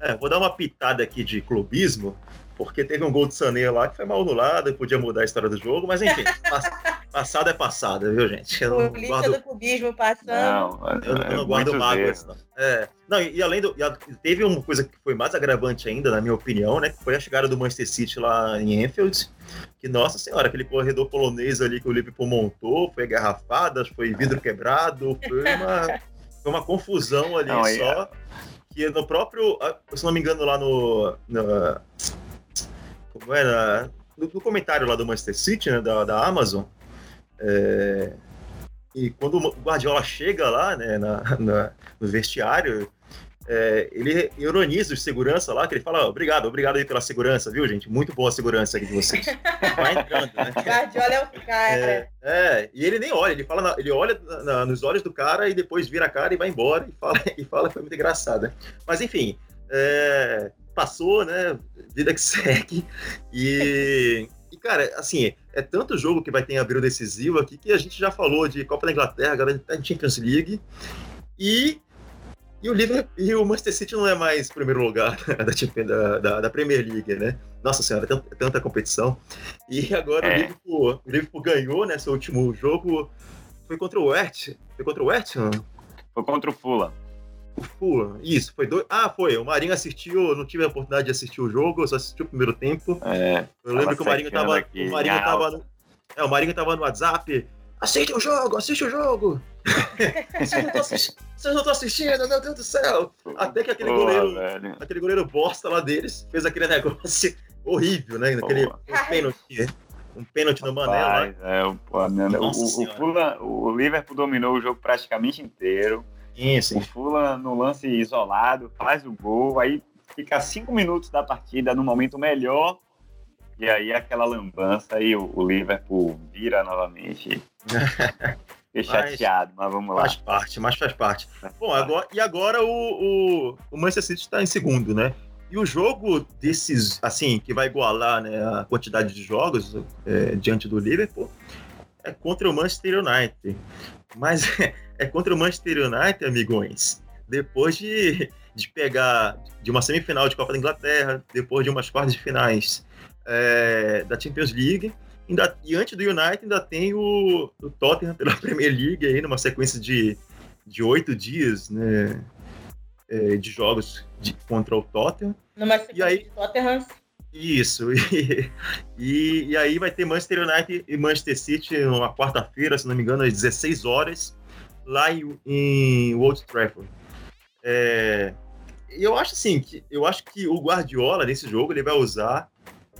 É, vou dar uma pitada aqui de clubismo, porque teve um gol de Sané lá que foi mal anulado e podia mudar a história do jogo, mas enfim, passado é passado, viu, gente? Eu não Polícia guardo... do cubismo passando. Não, eu, eu não guardo mágoas, não. É, não, e, além do. E teve uma coisa que foi mais agravante ainda, na minha opinião, né? Que foi a chegada do Manchester City lá em Enfield. Que, nossa senhora, aquele corredor polonês ali que o Liverpool montou, foi garrafadas, foi vidro quebrado, foi uma, foi uma confusão ali não, só. É... Que no próprio. Se não me engano, lá no. no como era? Comentário lá do Manchester City, né, da, da Amazon, é, e quando o Guardiola chega lá, né, na, na no vestiário, é, ele ironiza os segurança lá, que ele fala, obrigado, obrigado aí pela segurança, viu, gente? Muito boa a segurança aqui de vocês. Vai entrando, né? Guardiola é o cara. É, é, e ele nem olha, ele fala, ele olha na, na, nos olhos do cara e depois vira a cara e vai embora e fala, e fala foi muito engraçada. Mas enfim, é, passou, né? Vida que segue. E, e, cara, assim, é tanto jogo que vai ter em abril decisivo aqui que a gente já falou de Copa da Inglaterra, agora tá em Champions League. E, e, o Liverpool, e o Manchester City não é mais primeiro lugar da, da, da Premier League, né? Nossa senhora, tanta, tanta competição. E agora é. o, Liverpool, o Liverpool ganhou, né? Seu último jogo foi contra o West. Foi contra o West? Foi contra o Fulham. Pô, isso, foi dois. Ah, foi. O Marinho assistiu, eu não tive a oportunidade de assistir o jogo, eu só assisti o primeiro tempo. É. Eu lembro que o Marinho tava. Aqui, o Marinho tava no. É, o Marinho tava no WhatsApp. Assiste o jogo, assiste o jogo! Vocês não estão assistindo, meu Deus do céu! Até que aquele Pô, goleiro. Velho. Aquele goleiro bosta lá deles fez aquele negócio horrível, né? Aquele pênalti. Um pênalti no Mané lá. É, o, o, o, o Liverpool dominou o jogo praticamente inteiro. Sim, sim. O Fula no lance isolado faz o gol, aí fica cinco minutos da partida no momento melhor e aí aquela lambança e o, o Liverpool vira novamente. Fiquei chateado, mas vamos lá. Faz parte, mas faz parte. Bom, agora, e agora o, o, o Manchester City está em segundo, né? E o jogo desses, assim, que vai igualar né, a quantidade de jogos é, diante do Liverpool, é contra o Manchester United. Mas é contra o Manchester United, amigões. Depois de, de pegar de uma semifinal de Copa da Inglaterra, depois de umas quartas de finais é, da Champions League, ainda, e antes do United ainda tem o, o Tottenham pela Premier League aí, numa sequência de, de oito dias, né? É, de jogos de, contra o Tottenham. Numa e aí, de Tottenham isso, e, e, e, aí vai ter Manchester United e Manchester City numa quarta-feira, se não me engano, às 16 horas, lá em, em Old Trafford. É, eu acho assim, que, eu acho que o Guardiola, nesse jogo, ele vai usar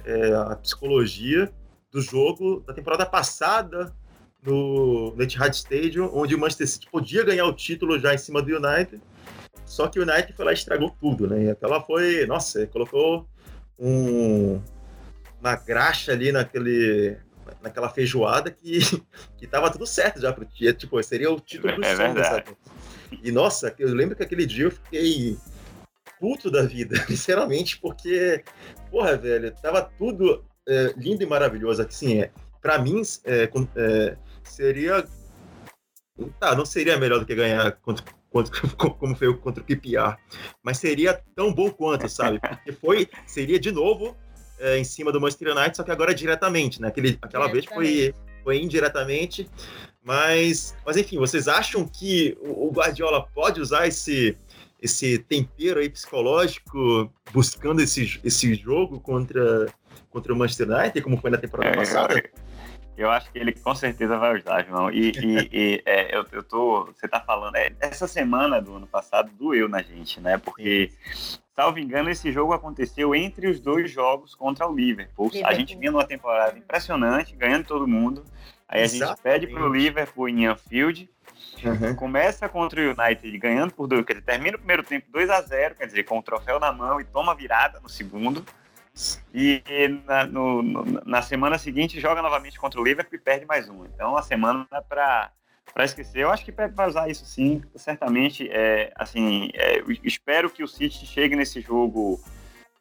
é, a psicologia do jogo da temporada passada no, Etihad Stadium, onde o Manchester City podia ganhar o título já em cima do United, só que o United foi lá e estragou tudo, né? E aquela foi, nossa, colocou um, uma graxa ali naquele, naquela feijoada que, que tava tudo certo já pro dia. Tipo, seria o título do é sabe? E nossa, eu lembro que aquele dia eu fiquei puto da vida, sinceramente, porque, porra, velho, tava tudo é, lindo e maravilhoso. Assim, é, pra mim, é, é, seria. Tá, não seria melhor do que ganhar contra, como foi contra o QPR, mas seria tão bom quanto, sabe? Porque foi, seria de novo é, em cima do Manchester United, só que agora diretamente, né? Aquele, aquela vez foi, foi indiretamente, mas, mas enfim, vocês acham que o, o Guardiola pode usar esse esse tempero aí psicológico buscando esse, esse jogo contra, contra o Manchester United, como foi na temporada é, passada? Eu acho que ele com certeza vai usar, João. E, e, e é, eu, eu tô. Você tá falando. É, essa semana do ano passado doeu na gente, né? Porque, salvo engano, esse jogo aconteceu entre os dois jogos contra o Liverpool. Liverpool. A gente vinha numa temporada impressionante, ganhando todo mundo. Aí a gente pede pro Liverpool em Anfield. Uhum. Começa contra o United ganhando por dois, quer dizer, termina o primeiro tempo 2 a 0 quer dizer, com o troféu na mão e toma virada no segundo. E na, no, na semana seguinte joga novamente contra o Liverpool e perde mais um. Então a semana para para esquecer. Eu acho que vai usar isso sim, certamente. É, assim, é, espero que o City chegue nesse jogo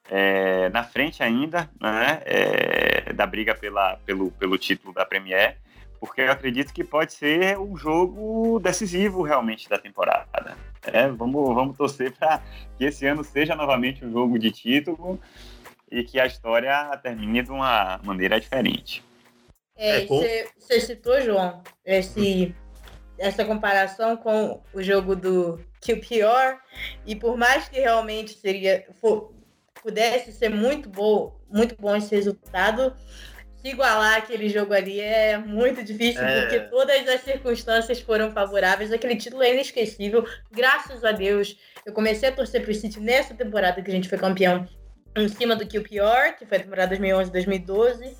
é, na frente ainda, né, é, da briga pela, pelo, pelo título da Premier, porque eu acredito que pode ser um jogo decisivo realmente da temporada. É, vamos, vamos torcer para que esse ano seja novamente um jogo de título e que a história termine de uma maneira diferente. É, você, você citou, João, esse essa comparação com o jogo do QPR e por mais que realmente seria for, pudesse ser muito bom, muito bom esse resultado, se igualar aquele jogo ali é muito difícil é... porque todas as circunstâncias foram favoráveis. Aquele título é inesquecível. Graças a Deus, eu comecei a torcer para o City nessa temporada que a gente foi campeão em cima do QPR, que foi a temporada 2011-2012.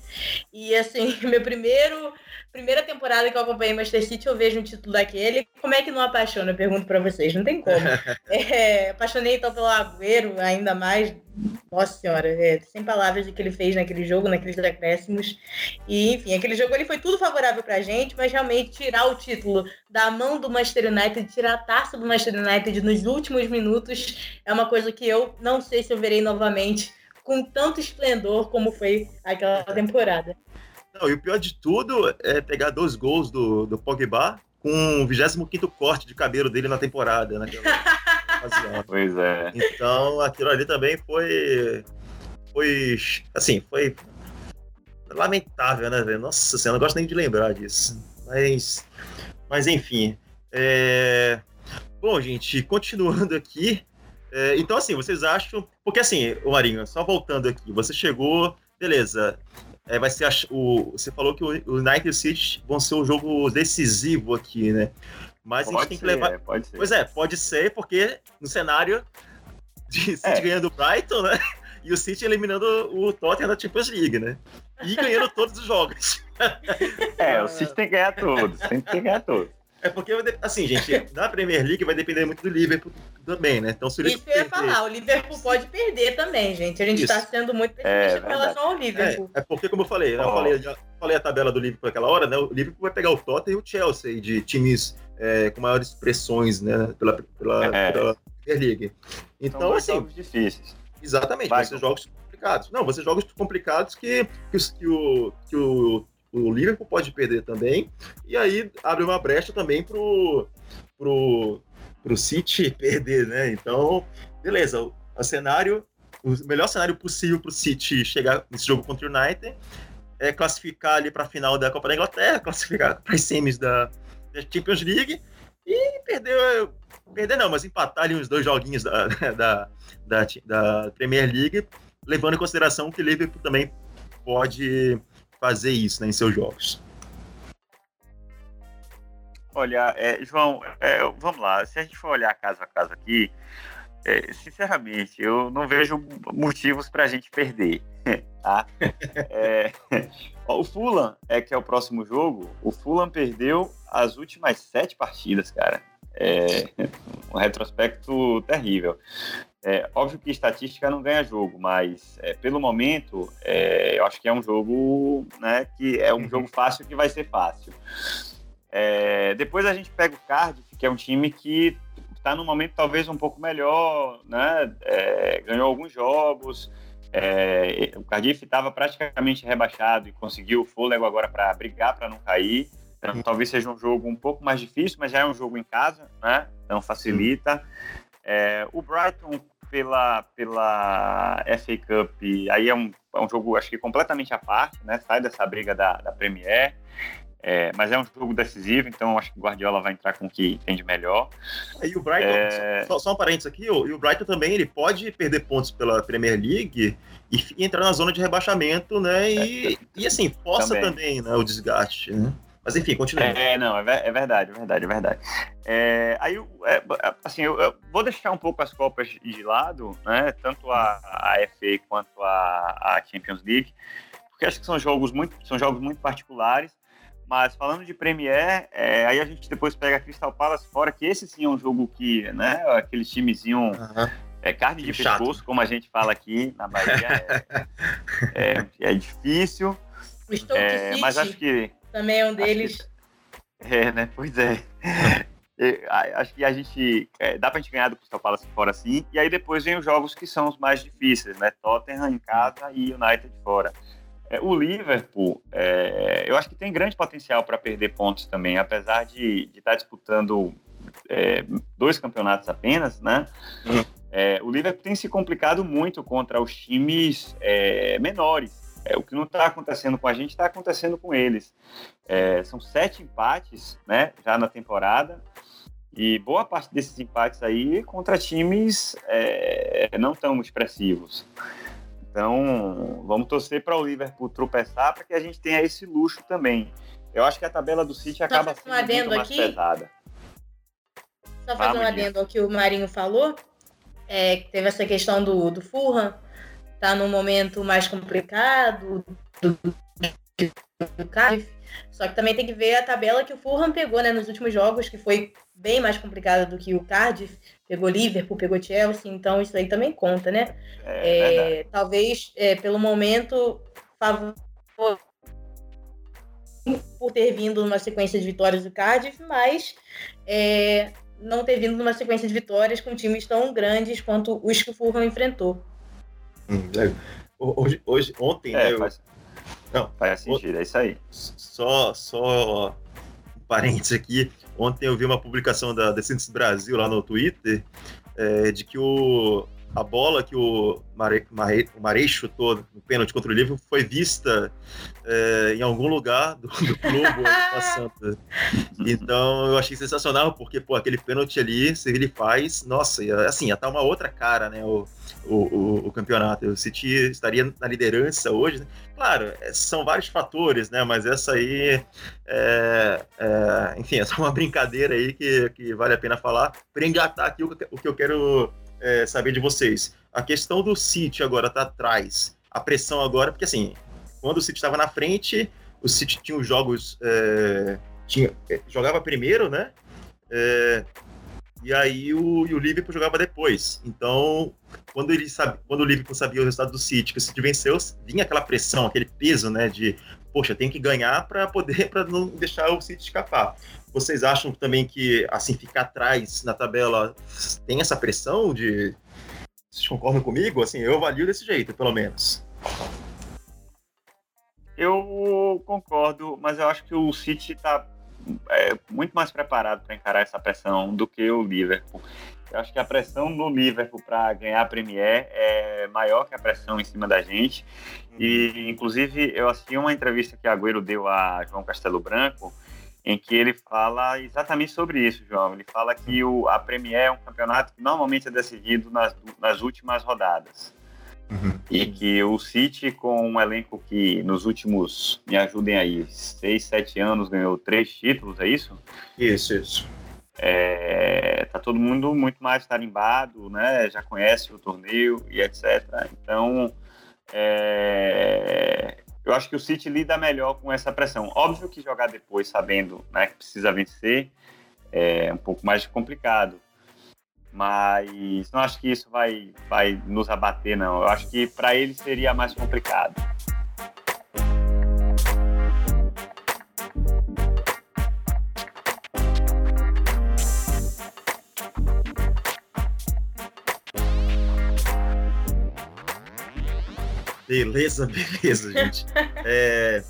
E assim, meu primeiro primeira temporada que eu acompanhei Master City, eu vejo um título daquele. Como é que não apaixona? Eu pergunto para vocês, não tem como. É, apaixonei então pelo Agüero, ainda mais. Nossa senhora, é, sem palavras o que ele fez naquele jogo, naqueles acréscimos. E, enfim, aquele jogo ele foi tudo favorável pra gente, mas realmente tirar o título da mão do Manchester United, tirar a taça do Manchester United nos últimos minutos, é uma coisa que eu não sei se eu verei novamente com tanto esplendor como foi aquela temporada. Não, e o pior de tudo é pegar dois gols do, do Pogba com o 25 corte de cabelo dele na temporada, né? pois é. Então, aquilo ali também foi. Foi. Assim, foi. Lamentável, né, velho? Nossa senhora, não gosto nem de lembrar disso. Mas. Mas, enfim. É... Bom, gente, continuando aqui. É, então, assim, vocês acham. Porque, assim, o Marinho, só voltando aqui, você chegou. Beleza, é, vai ser a, o, você falou que o, o United City vão ser o jogo decisivo aqui, né? Mas pode a gente tem ser, que levar. É, pode ser. Pois é, pode ser, porque no cenário de City é. ganhando o Brighton, né? E o City eliminando o Tottenham da Champions League, né? E ganhando todos os jogos. É, o City tem que ganhar todos, tem que ganhar todos. É porque, assim, gente, na Premier League vai depender muito do Liverpool também, né? Então, se o Isso que eu ia falar, o Liverpool pode perder também, gente. A gente está sendo muito pessimista é, com relação ao Liverpool. É, é, porque, como eu falei, oh. eu falei, já falei a tabela do Liverpool naquela hora, né? O Liverpool vai pegar o Tottenham e o Chelsea de times é, com maiores pressões, né? Pela, pela, é. pela Premier League. Então, São assim. jogos difíceis. Exatamente, vai, ser jogos complicados. Não, vão ser jogos complicados que, que, que o, que o o Liverpool pode perder também, e aí abre uma brecha também pro, pro, pro City perder, né? Então, beleza, o, o cenário, o melhor cenário possível pro City chegar nesse jogo contra o United é classificar ali para a final da Copa da Inglaterra, classificar para as semis da, da, Champions League e perder, perder não, mas empatar ali uns dois joguinhos da, da, da, da Premier League, levando em consideração que o Liverpool também pode fazer isso né, em seus jogos? Olha, é, João, é, vamos lá. Se a gente for olhar caso a caso aqui, é, sinceramente, eu não vejo motivos para a gente perder. Tá? É, o Fulham, é que é o próximo jogo, o Fulham perdeu as últimas sete partidas, cara. É um retrospecto terrível. É, óbvio que estatística não ganha jogo, mas é, pelo momento é, eu acho que é um jogo né, que é um jogo fácil que vai ser fácil. É, depois a gente pega o Cardiff, que é um time que está no momento talvez um pouco melhor, né? É, ganhou alguns jogos. É, o Cardiff estava praticamente rebaixado e conseguiu o fôlego agora para brigar para não cair. Então, talvez seja um jogo um pouco mais difícil, mas já é um jogo em casa, né? Então facilita. É, o Brighton pela, pela FA Cup, aí é um, é um jogo, acho que completamente à parte, né? Sai dessa briga da, da Premier. É, mas é um jogo decisivo, então acho que o Guardiola vai entrar com o que entende melhor. E o Brighton, é... só, só, um parênteses aqui, o, e o Brighton também ele pode perder pontos pela Premier League e, e entrar na zona de rebaixamation, né? E, é, e assim, possa também, também né, o desgaste, né? Mas enfim, continue. É, não, é, é verdade, é verdade, é verdade. É, aí, é, assim, eu, eu, vou deixar um pouco as Copas de lado, né? Tanto a, a FA quanto a, a Champions League, porque acho que são jogos muito, são jogos muito particulares. Mas falando de Premier, é, aí a gente depois pega Crystal Palace fora, que esse sim é um jogo que, né, aquele timezinho uhum. é carne de pescoço, como a gente fala aqui na Bahia, é, é, é difícil. É. Mas acho que também é um deles. É, né? Pois é. acho que a gente é, dá pra gente ganhar do Crystal Palace fora assim, e aí depois vem os jogos que são os mais difíceis, né? Tottenham em casa e United fora. É, o Liverpool, é, eu acho que tem grande potencial para perder pontos também, apesar de estar tá disputando é, dois campeonatos apenas, né? Uhum. É, o Liverpool tem se complicado muito contra os times é, menores. É, o que não está acontecendo com a gente está acontecendo com eles. É, são sete empates, né? Já na temporada. E boa parte desses empates aí contra times não tão expressivos. Então, vamos torcer para o Liverpool tropeçar para que a gente tenha esse luxo também. Eu acho que a tabela do City acaba sendo um muito mais aqui. pesada. Só fazer um adendo ao que o Marinho falou, é, que teve essa questão do, do Fulham, tá num momento mais complicado do, do Cardiff. Só que também tem que ver a tabela que o Fulham pegou né, nos últimos jogos, que foi bem mais complicada do que o Cardiff pegou Liverpool, pegou Chelsea, então isso aí também conta, né? É, é, talvez é, pelo momento favor por ter vindo numa sequência de vitórias do Cardiff, mas é, não ter vindo numa sequência de vitórias com times tão grandes quanto os que o Fulham enfrentou. Hum, hoje, hoje, ontem, é, né, faz, não, faz sentido, é isso aí. Só, só um parênteses aqui. Ontem eu vi uma publicação da Descentes Brasil lá no Twitter é, de que o, a bola que o Marei, o Marei chutou no pênalti contra o Liverpool foi vista é, em algum lugar do, do globo. Então eu achei sensacional, porque pô, aquele pênalti ali, se ele faz, nossa, assim, ia tá uma outra cara, né? O, o, o, campeonato. O City estaria na liderança hoje. Né? Claro, é, são vários fatores, né? Mas essa aí, é, é, enfim, é uma brincadeira aí que, que vale a pena falar para engatar aqui o, o que eu quero é, saber de vocês. A questão do City agora tá atrás, a pressão agora, porque assim, quando o City estava na frente, o City tinha os jogos. É, tinha, é, jogava primeiro, né? É, e aí o, e o Liverpool jogava depois. Então, quando ele sabe, quando o Liverpool sabia o resultado do City, que o City venceu, vinha aquela pressão, aquele peso, né, de poxa, tem que ganhar para poder para não deixar o City escapar. Vocês acham também que assim ficar atrás na tabela tem essa pressão de vocês concordam comigo? Assim, eu avalio desse jeito, pelo menos. Eu concordo, mas eu acho que o City está é, muito mais preparado para encarar essa pressão do que o Liverpool. Eu acho que a pressão no Liverpool para ganhar a Premier é maior que a pressão em cima da gente. E, inclusive, eu assisti uma entrevista que a Agüero deu a João Castelo Branco, em que ele fala exatamente sobre isso, João. Ele fala que o, a Premier é um campeonato que normalmente é decidido nas, nas últimas rodadas. Uhum. E que o City, com um elenco que nos últimos, me ajudem aí, seis, sete anos ganhou três títulos, é isso? Isso, isso. É, tá todo mundo muito mais tarimbado, né? Já conhece o torneio e etc. Então, é, eu acho que o City lida melhor com essa pressão. Óbvio que jogar depois sabendo né, que precisa vencer é um pouco mais complicado mas não acho que isso vai, vai nos abater, não. Eu acho que para ele seria mais complicado. Beleza, beleza, gente. É,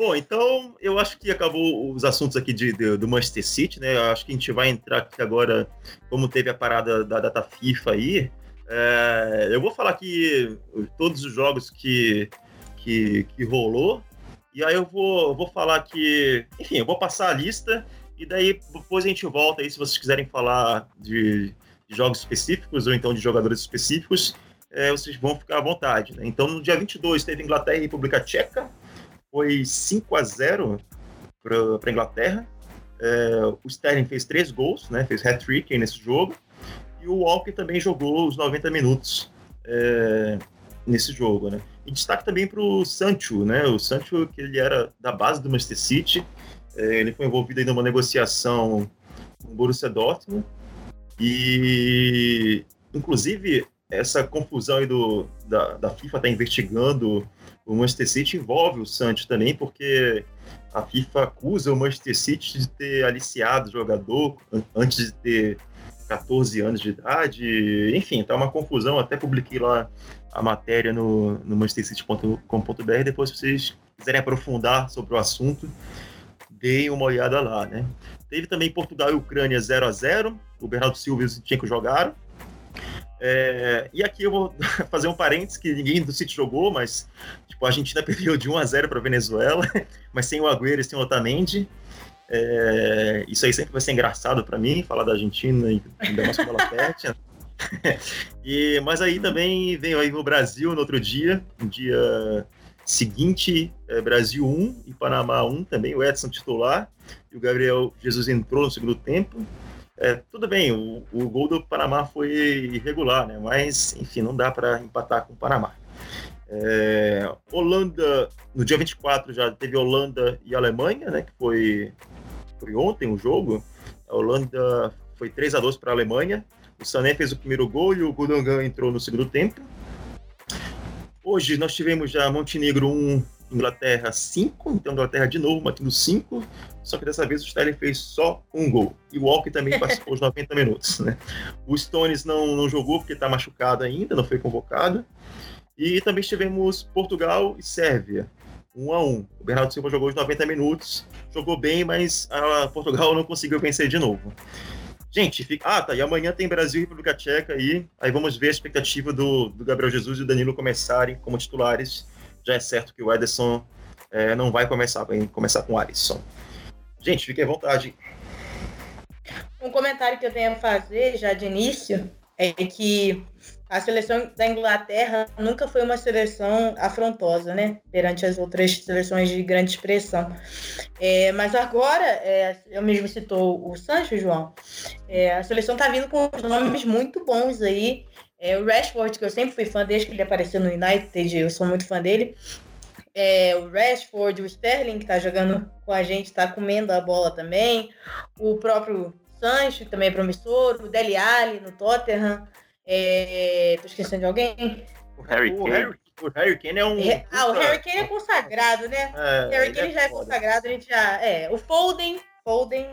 Bom, então eu acho que acabou os assuntos aqui de, de, do Manchester City, né? Eu acho que a gente vai entrar aqui agora, como teve a parada da data FIFA aí. É, eu vou falar aqui todos os jogos que, que, que rolou, e aí eu vou, vou falar que, enfim, eu vou passar a lista, e daí depois a gente volta aí se vocês quiserem falar de, de jogos específicos ou então de jogadores específicos, é, vocês vão ficar à vontade. Né? Então, no dia 22 teve Inglaterra e República Tcheca, foi 5 a 0 para a Inglaterra. É, o Sterling fez três gols, né, fez hat-trick nesse jogo, e o Walker também jogou os 90 minutos é, nesse jogo. Né. E destaque também para o Sancho, né, o Sancho que ele era da base do Manchester City, é, ele foi envolvido em uma negociação com o Borussia Dortmund, e inclusive essa confusão aí do, da, da FIFA está investigando o Manchester City envolve o Santos também, porque a FIFA acusa o Manchester City de ter aliciado o jogador antes de ter 14 anos de idade. Enfim, tá uma confusão. Até publiquei lá a matéria no, no manchestercity.com.br. Depois, se vocês quiserem aprofundar sobre o assunto, deem uma olhada lá, né? Teve também Portugal e Ucrânia 0 a 0 O Bernardo Silva e o Zinchenko jogaram. É, e aqui eu vou fazer um parênteses que ninguém do City jogou, mas tipo, a Argentina perdeu de 1 a 0 para a Venezuela, mas sem o Agüero e sem o Otamendi. É, isso aí sempre vai ser engraçado para mim, falar da Argentina e ainda mais quando ela perde. Né? e, mas aí também veio aí o Brasil no outro dia, no dia seguinte, é, Brasil 1 e Panamá 1 também, o Edson titular, e o Gabriel Jesus entrou no segundo tempo. É, tudo bem, o, o, gol do Panamá foi irregular, né? Mas, enfim, não dá para empatar com o Panamá. É, Holanda, no dia 24 já teve Holanda e Alemanha, né? Que foi, foi ontem o jogo. A Holanda foi 3 a 2 para a Alemanha. O Sané fez o primeiro gol e o Gundogan entrou no segundo tempo. Hoje nós tivemos já Montenegro 1, Inglaterra 5, então Inglaterra de novo batendo 5, só que dessa vez o Sterling fez só um gol. E o Walker também participou os 90 minutos. Né? O Stones não, não jogou porque está machucado ainda, não foi convocado. E também tivemos Portugal e Sérvia, 1 um a 1 um. O Bernardo Silva jogou os 90 minutos, jogou bem, mas a Portugal não conseguiu vencer de novo. Gente, fica... ah, tá. E amanhã tem Brasil e República Tcheca aí. Aí vamos ver a expectativa do, do Gabriel Jesus e do Danilo começarem como titulares já é certo que o Ederson é, não vai começar, vai começar com o Alisson. Gente, fiquem à vontade. Um comentário que eu tenho a fazer já de início é que a seleção da Inglaterra nunca foi uma seleção afrontosa, né? Perante as outras seleções de grande expressão. É, mas agora, é, eu mesmo citou o Sancho, João, é, a seleção tá vindo com nomes muito bons aí. É, o Rashford, que eu sempre fui fã desde que ele apareceu no United, eu sou muito fã dele. É, o Rashford, o Sterling, que está jogando com a gente, está comendo a bola também. O próprio Sancho, também é promissor. O Dele Alli, no Tottenham. É, tô esquecendo de alguém? O Harry Kane. O Harry Kane é um. É, ah, o Harry Kane é consagrado, né? É, o Harry Kane é já é consagrado, a gente já. É, o Foden, Foden,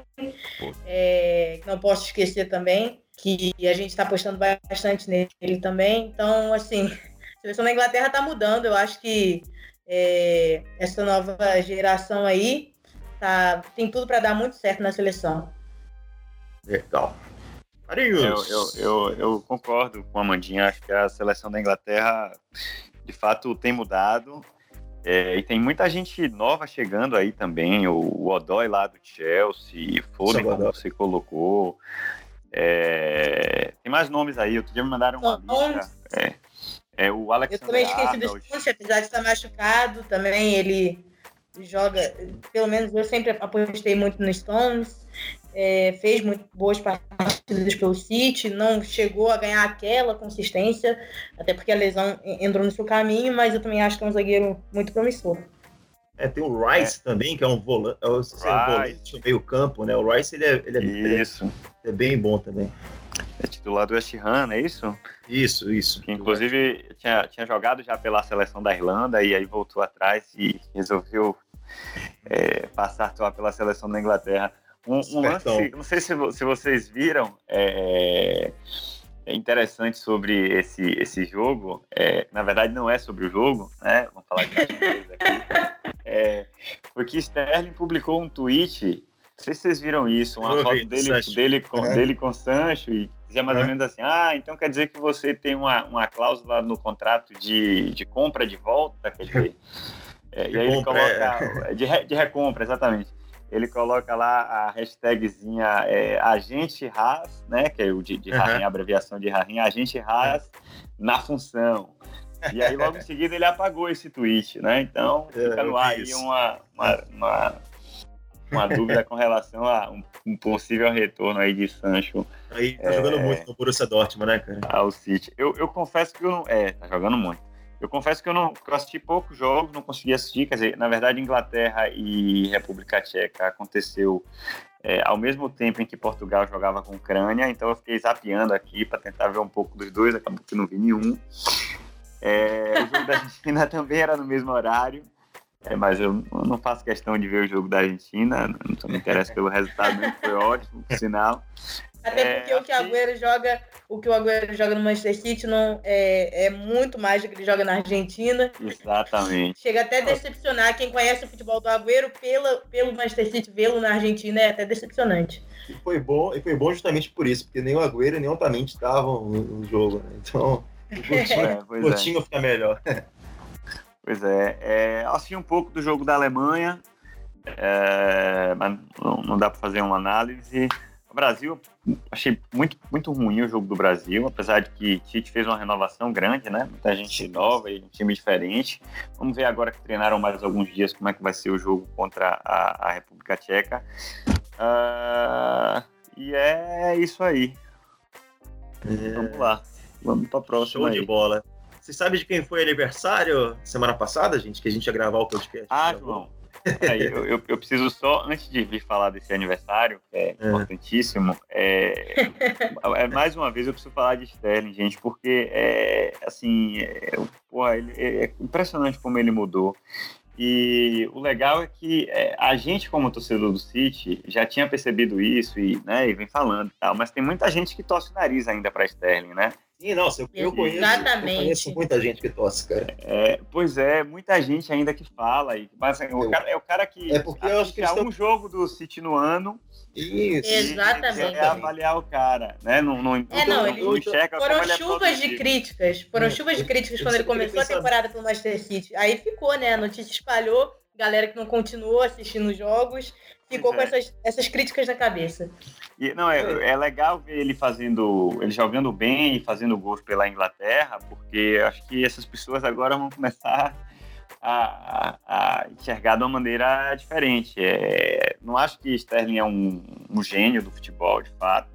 é, não posso esquecer também que a gente está apostando bastante nele também. Então, assim, a seleção da Inglaterra está mudando. Eu acho que é, essa nova geração aí tá, tem tudo para dar muito certo na seleção. Legal. Eu, eu, eu, eu, concordo com a Mandinha. Acho que a seleção da Inglaterra, de fato, tem mudado. É, e tem muita gente nova chegando aí também. O, o Odói lá do Chelsea, Foden, como você colocou. É, tem mais nomes aí, outro dia me mandaram uma lista. É, é o Alex Eu também esqueci do Stones, apesar de estar machucado, também ele joga, pelo menos eu sempre apostei muito no Stones, é, fez muito boas partidas pelo City, não chegou a ganhar aquela consistência, até porque a lesão entrou no seu caminho, mas eu também acho que é um zagueiro muito promissor. É, tem o Rice é. também, que é um volante, é um volante meio campo, né? O Rice, ele é, ele é, isso. é bem bom também. É titular do West Ham, é isso? Isso, isso. Que, inclusive, tinha, tinha jogado já pela seleção da Irlanda e aí voltou atrás e resolveu é, passar a atuar pela seleção da Inglaterra. Um, um lance, não sei se, se vocês viram, é, é interessante sobre esse, esse jogo. É, na verdade, não é sobre o jogo, né? Vamos falar de aqui. É, porque Sterling publicou um tweet, não sei se vocês viram isso, uma foto dele, dele, com, é. dele com Sancho e dizia mais é. ou menos assim, ah, então quer dizer que você tem uma, uma cláusula no contrato de, de compra de volta, quer dizer... É, e aí ele coloca... É. De, de recompra, exatamente ele coloca lá a hashtagzinha é, agente RAS, né? Que é o de, de uhum. a abreviação de Rahim, agente RAS na função. E aí, logo em seguida, ele apagou esse tweet, né? Então, é, fica no ar aí uma, uma, uma, uma dúvida com relação a um, um, possível retorno aí de Sancho. Aí tá é, jogando muito no Borussia Dortmund, né, cara? Ao City. Eu, eu confesso que eu não... É, tá jogando muito. Eu confesso que eu não eu assisti poucos jogos, não consegui assistir. Quer dizer, na verdade, Inglaterra e República Tcheca aconteceu é, ao mesmo tempo em que Portugal jogava com Ucrânia, então eu fiquei zapeando aqui para tentar ver um pouco dos dois, acabou que não vi nenhum. É, o jogo da Argentina também era no mesmo horário. É, mas eu não faço questão de ver o jogo da Argentina, não me interessa pelo resultado, foi ótimo, por sinal. Até é, porque é, o que o Agüero joga, o que o Agüero joga no Manchester City não é, é muito mais do que ele joga na Argentina. Exatamente. Chega até a decepcionar quem conhece o futebol do Agüero pela, pelo Manchester City vê-lo na Argentina é até decepcionante. E foi bom, e foi bom justamente por isso, porque nem o Agüero nem o Otamendi estavam no, no, jogo, né? Então, o Coutinho, é, fica melhor. Pois é, é, assisti um pouco do jogo da Alemanha, é, mas não, não dá para fazer uma análise. O Brasil, achei muito, muito ruim o jogo do Brasil, apesar de que Tite fez uma renovação grande, né? Muita gente nova e um time diferente. Vamos ver agora que treinaram mais alguns dias como é que vai ser o jogo contra a, a República Tcheca. Uh, e é isso aí. É... Vamos lá. Vamos para a próxima. Show aí. de bola. Você sabe de quem foi aniversário semana passada, gente? Que a gente ia gravar o podcast. Ah, João. Aí, eu, eu, eu, preciso só, antes de vir falar desse aniversário, que é, é. importantíssimo, é, é, mais uma vez eu preciso falar de Sterling, gente, porque é assim, é, porra, ele, é, é impressionante como ele mudou. E o legal é que é, a gente, como torcedor do City, já tinha percebido isso e, né, e vem falando tal, mas tem muita gente que torce o nariz ainda para Sterling, né? Sim, nossa, eu, eu, conheço, eu conheço muita gente que torce, cara. É, pois é, muita gente ainda que fala. E, mas assim, o cara, é o cara que. É porque eu acho que estão... um jogo do City no ano. Isso. Exatamente. É avaliar o cara, né? Não, não, é, não, ele, não checa foram é chuvas de críticas. Foram é, chuvas de críticas quando ele começou a temporada pelo Manchester City. Aí ficou, né? A notícia espalhou, galera que não continuou assistindo os jogos ficou com é. essas, essas críticas na cabeça. E, não, é, é legal ver ele fazendo, ele jogando bem e fazendo gols pela Inglaterra, porque acho que essas pessoas agora vão começar a, a, a enxergar de uma maneira diferente. É, não acho que Sterling é um, um gênio do futebol, de fato,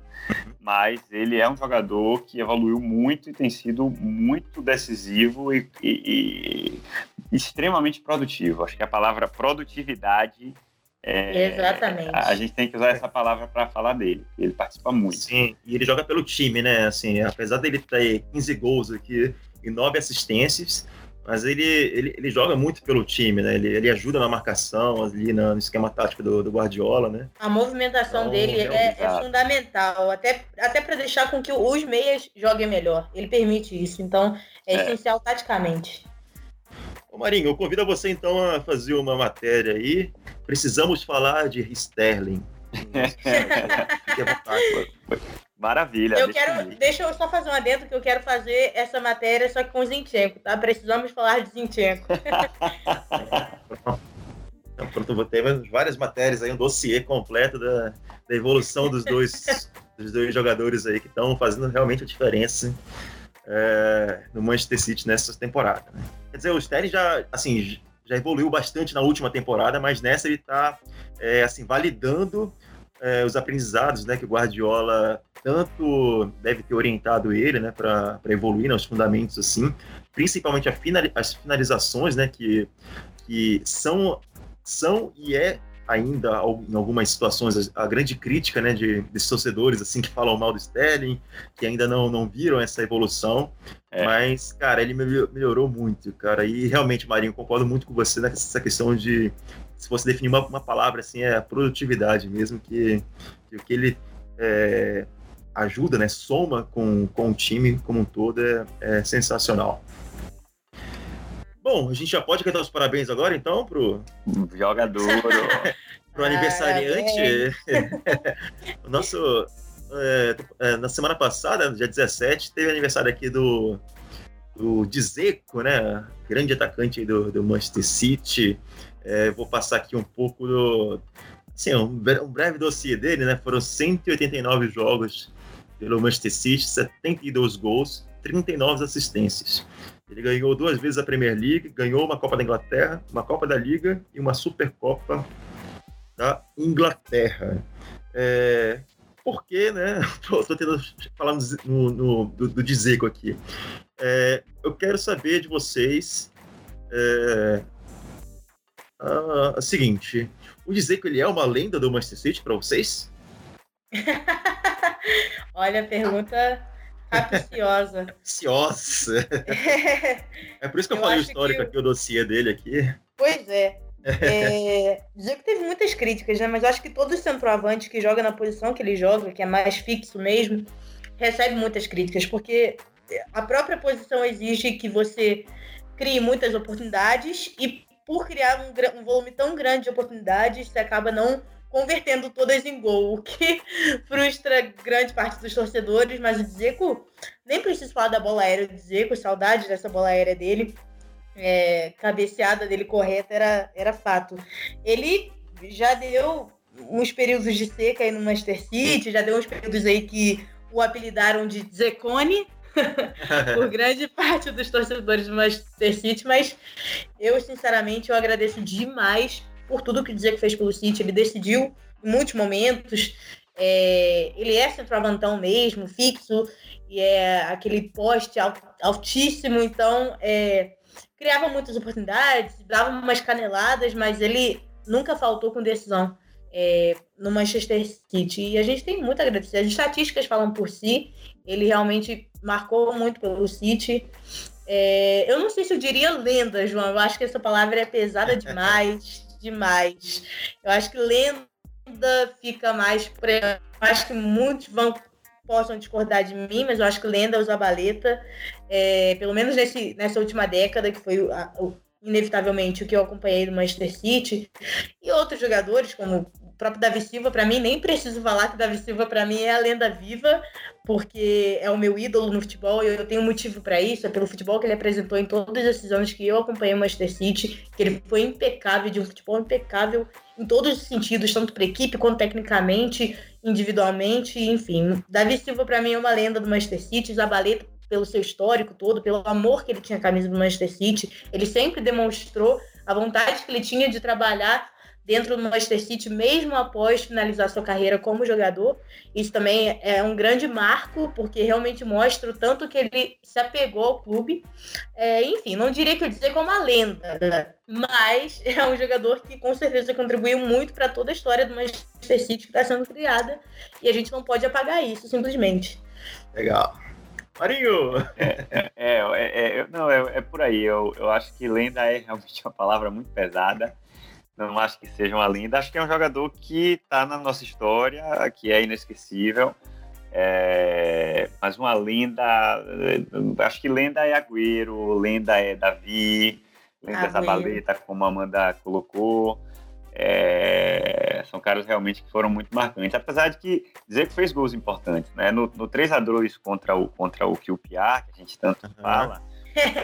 mas ele é um jogador que evoluiu muito e tem sido muito decisivo e, e, e extremamente produtivo. Acho que a palavra produtividade é, Exatamente. A gente tem que usar essa palavra para falar dele, ele participa muito. Sim, e ele joga pelo time, né? Assim, apesar dele ter 15 gols aqui e 9 assistências, mas ele, ele, ele joga muito pelo time, né? Ele, ele ajuda na marcação, ali no esquema tático do, do Guardiola, né? A movimentação então, dele é, é, fundamental, até, até para deixar com que os meias joguem melhor. Ele permite isso, então é, é. essencial taticamente. Ô Marinho, eu convido você então a fazer uma matéria aí. Precisamos falar de Sterling. Maravilha. Eu quero, deixa eu só fazer um adendo que eu quero fazer essa matéria só que com Zinchenko, tá? Precisamos falar de Zinchenko. então, pronto, vou ter várias matérias aí, um dossiê completo da, da evolução dos dois, dos dois jogadores aí que estão fazendo realmente a diferença é, no Manchester City nessa temporada. Né? Quer dizer, o Sterling já, assim, já evoluiu bastante na última temporada, mas nessa ele está é, assim, validando é, os aprendizados né, que o Guardiola tanto deve ter orientado ele né, para evoluir nos fundamentos, assim, principalmente final, as finalizações, né, que, que são, são e é ainda em algumas situações a, grande crítica né, de, desses torcedores assim que falam mal do Sterling, que ainda não, não viram essa evolução. É. Mas, cara, ele melhorou muito, cara. E realmente, Marinho, concordo muito com você nessa questão de se você definir uma, uma palavra assim, é a produtividade mesmo, que, que o que ele é, ajuda, né, soma com, com o time como um todo é, é sensacional. Bom, a gente já pode cantar os parabéns agora, então, pro jogador, pro aniversariante. o nosso é, é, na semana passada, dia 17, teve aniversário aqui do do Dzeko, né? Grande atacante do, do Manchester City. É, vou passar aqui um pouco do assim, um, um breve dossiê dele, né? Foram 189 jogos pelo Manchester City, 72 gols, 39 assistências. Ele ganhou duas vezes a Premier League, ganhou uma Copa da Inglaterra, uma Copa da Liga e uma Supercopa da Inglaterra. É, porque, né? Estou tentando falar no, no, do, do Dzeko aqui. É, eu quero saber de vocês é, a, a seguinte: o Dzeko ele é uma lenda do Manchester City para vocês? Olha, a pergunta Capciosa. Capciosa. É por isso que eu, eu falei o histórico que... aqui, o dossiê dele aqui. Pois é. é dizer que teve muitas críticas, né? Mas acho que todo centroavante que joga na posição que ele joga, que é mais fixo mesmo, recebe muitas críticas, porque a própria posição exige que você crie muitas oportunidades e por criar um, um volume tão grande de oportunidades, você acaba não convertendo todas em gol, o que frustra grande parte dos torcedores, mas o Dzeko, nem preciso falar da bola aérea do Dzeko, saudade dessa bola aérea dele, é, cabeceada dele correta era, era fato. Ele já deu uns períodos de seca aí no Manchester City, já deu uns períodos aí que o apelidaram de Zecone, por grande parte dos torcedores do Manchester City, mas eu, sinceramente, eu agradeço demais por tudo que dizer que fez pelo City. Ele decidiu em muitos momentos. É, ele é centroavantão mesmo, fixo, e é aquele poste altíssimo, então é, criava muitas oportunidades, dava umas caneladas, mas ele nunca faltou com decisão é, no Manchester City. E a gente tem muito a agradecer. As estatísticas falam por si. Ele realmente marcou muito pelo City. É, eu não sei se eu diria lenda, João. Eu acho que essa palavra é pesada demais, demais. Eu acho que lenda fica mais. Eu acho que muitos vão possam discordar de mim, mas eu acho que lenda o Zabaleta, é, pelo menos nesse, nessa última década, que foi a, inevitavelmente o que eu acompanhei do Manchester City, e outros jogadores, como próprio Davi Silva, para mim, nem preciso falar que Davi Silva, para mim, é a lenda viva, porque é o meu ídolo no futebol e eu tenho motivo para isso. É pelo futebol que ele apresentou em todos esses anos que eu acompanhei o Manchester City, que ele foi impecável, de um futebol impecável em todos os sentidos, tanto para equipe quanto tecnicamente, individualmente, enfim. Davi Silva, para mim, é uma lenda do Manchester City. Zabaleta, pelo seu histórico todo, pelo amor que ele tinha a camisa do Manchester City, ele sempre demonstrou a vontade que ele tinha de trabalhar dentro do Manchester City, mesmo após finalizar sua carreira como jogador. Isso também é um grande marco, porque realmente mostra o tanto que ele se apegou ao clube. É, enfim, não diria que eu dizer como uma lenda, mas é um jogador que com certeza contribuiu muito para toda a história do Manchester City que está sendo criada, e a gente não pode apagar isso, simplesmente. Legal. Marinho! É, é, é, é não, é, é, por aí. Eu, eu acho que lenda é realmente uma palavra muito pesada não acho que seja uma lenda. Acho que é um jogador que está na nossa história, que é inesquecível. É... Mas uma lenda. Eh, acho que lenda é Agüero, lenda é Davi, lenda é Zabaleta, como a Amanda colocou. É... São caras realmente que foram muito marcantes. Apesar de que dizer que fez gols importantes, né? No, no 3x2 contra o, contra o QPR, que a gente tanto uhum. fala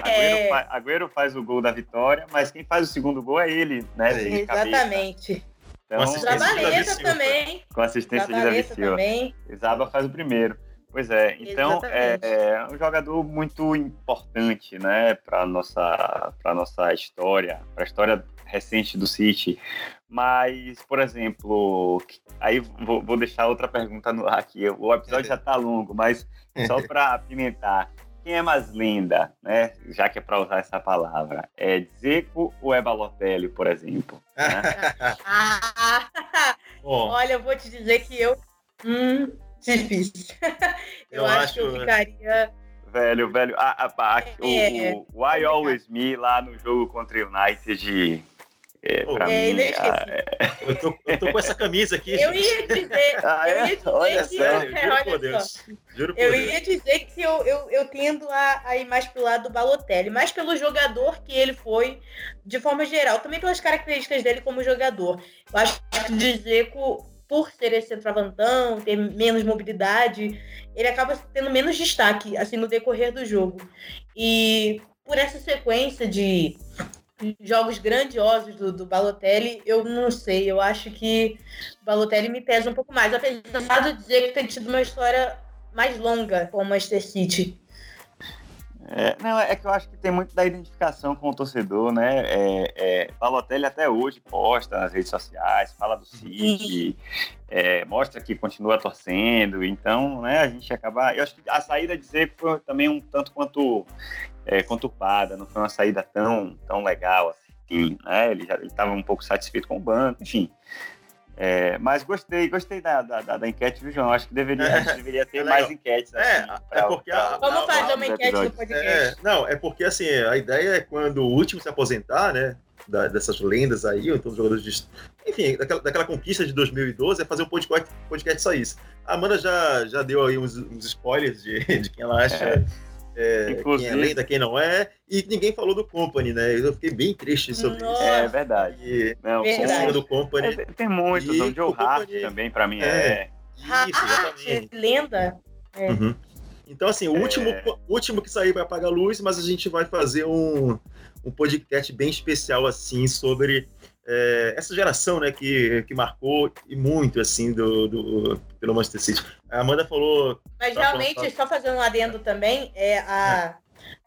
Agüero, faz, Agüero, faz o gol da vitória, mas quem faz o segundo gol é ele, né? É, exatamente. Então, Trabalheta também. Com assistência de Davi Silva. Também. Zaba faz o primeiro. Pois é, então é, é, um jogador muito importante, né, para nossa para nossa história, para a história recente do City. Mas, por exemplo, aí vou, vou deixar outra pergunta no ar aqui. O episódio já está longo, mas só para apimentar quem é mais linda, né? Já que é para usar essa palavra, é Zico ou é Balotelli, por exemplo? Né? olha, eu vou te dizer que eu. Hum, difícil. eu, eu acho, acho que eu ficaria. Velho, velho, a, a, a, é, o, o Why Always Me lá no jogo contra o United é, pra é, mim, ah, é... eu, tô, eu tô com essa camisa aqui. Eu ia dizer, ah, é? eu ia dizer olha que sério, eu, juro por Deus. Juro por eu Deus. ia dizer que eu, eu, eu tendo a, a ir mais pro lado do Balotelli, mais pelo jogador que ele foi, de forma geral, também pelas características dele como jogador. Eu acho que dizer que por ser esse centroavantão, ter menos mobilidade, ele acaba tendo menos destaque assim no decorrer do jogo. E por essa sequência de jogos grandiosos do, do Balotelli, eu não sei. Eu acho que o Balotelli me pesa um pouco mais, apesar de dizer que tem tido uma história mais longa com o Manchester City. É, não, é que eu acho que tem muito da identificação com o torcedor, né? É, é, Balotelli até hoje posta nas redes sociais, fala do City, é, mostra que continua torcendo, então, né, a gente acaba. Eu acho que a saída de Zeco foi também um tanto quanto é, conturbada, não foi uma saída tão, tão legal assim, né? Ele já estava um pouco satisfeito com o banco, enfim. É, mas gostei, gostei da, da, da, da, enquete, viu, João? Acho que deveria, é, deveria ter é mais enquetes. É, assim, é, pra, é porque. Pra, a, Vamos fazer uma enquete no podcast. É, não, é porque assim, a ideia é quando o último se aposentar, né? da, dessas lendas aí, ou então dos jogadores de. Enfim, daquela, daquela conquista de 2012, é fazer um podcast, podcast só isso. A Amanda já, já deu aí uns, uns spoilers de, de quem ela acha. É. É, quem é lenda, quem não é, e ninguém falou do Company, né? Eu fiquei bem triste sobre Nossa. isso. É verdade. E, não, verdade. do Company. É, tem muitos, o Joe Hart também, pra mim, é. é. Isso, exatamente. lenda. É. Uhum. Então, assim, o é... último, último que sair vai apagar a luz, mas a gente vai fazer um, um podcast bem especial, assim, sobre é, essa geração, né, que, que marcou e muito, assim, do, do, pelo Manchester City. A Amanda falou... Mas realmente, falando... só fazendo um adendo também, é a...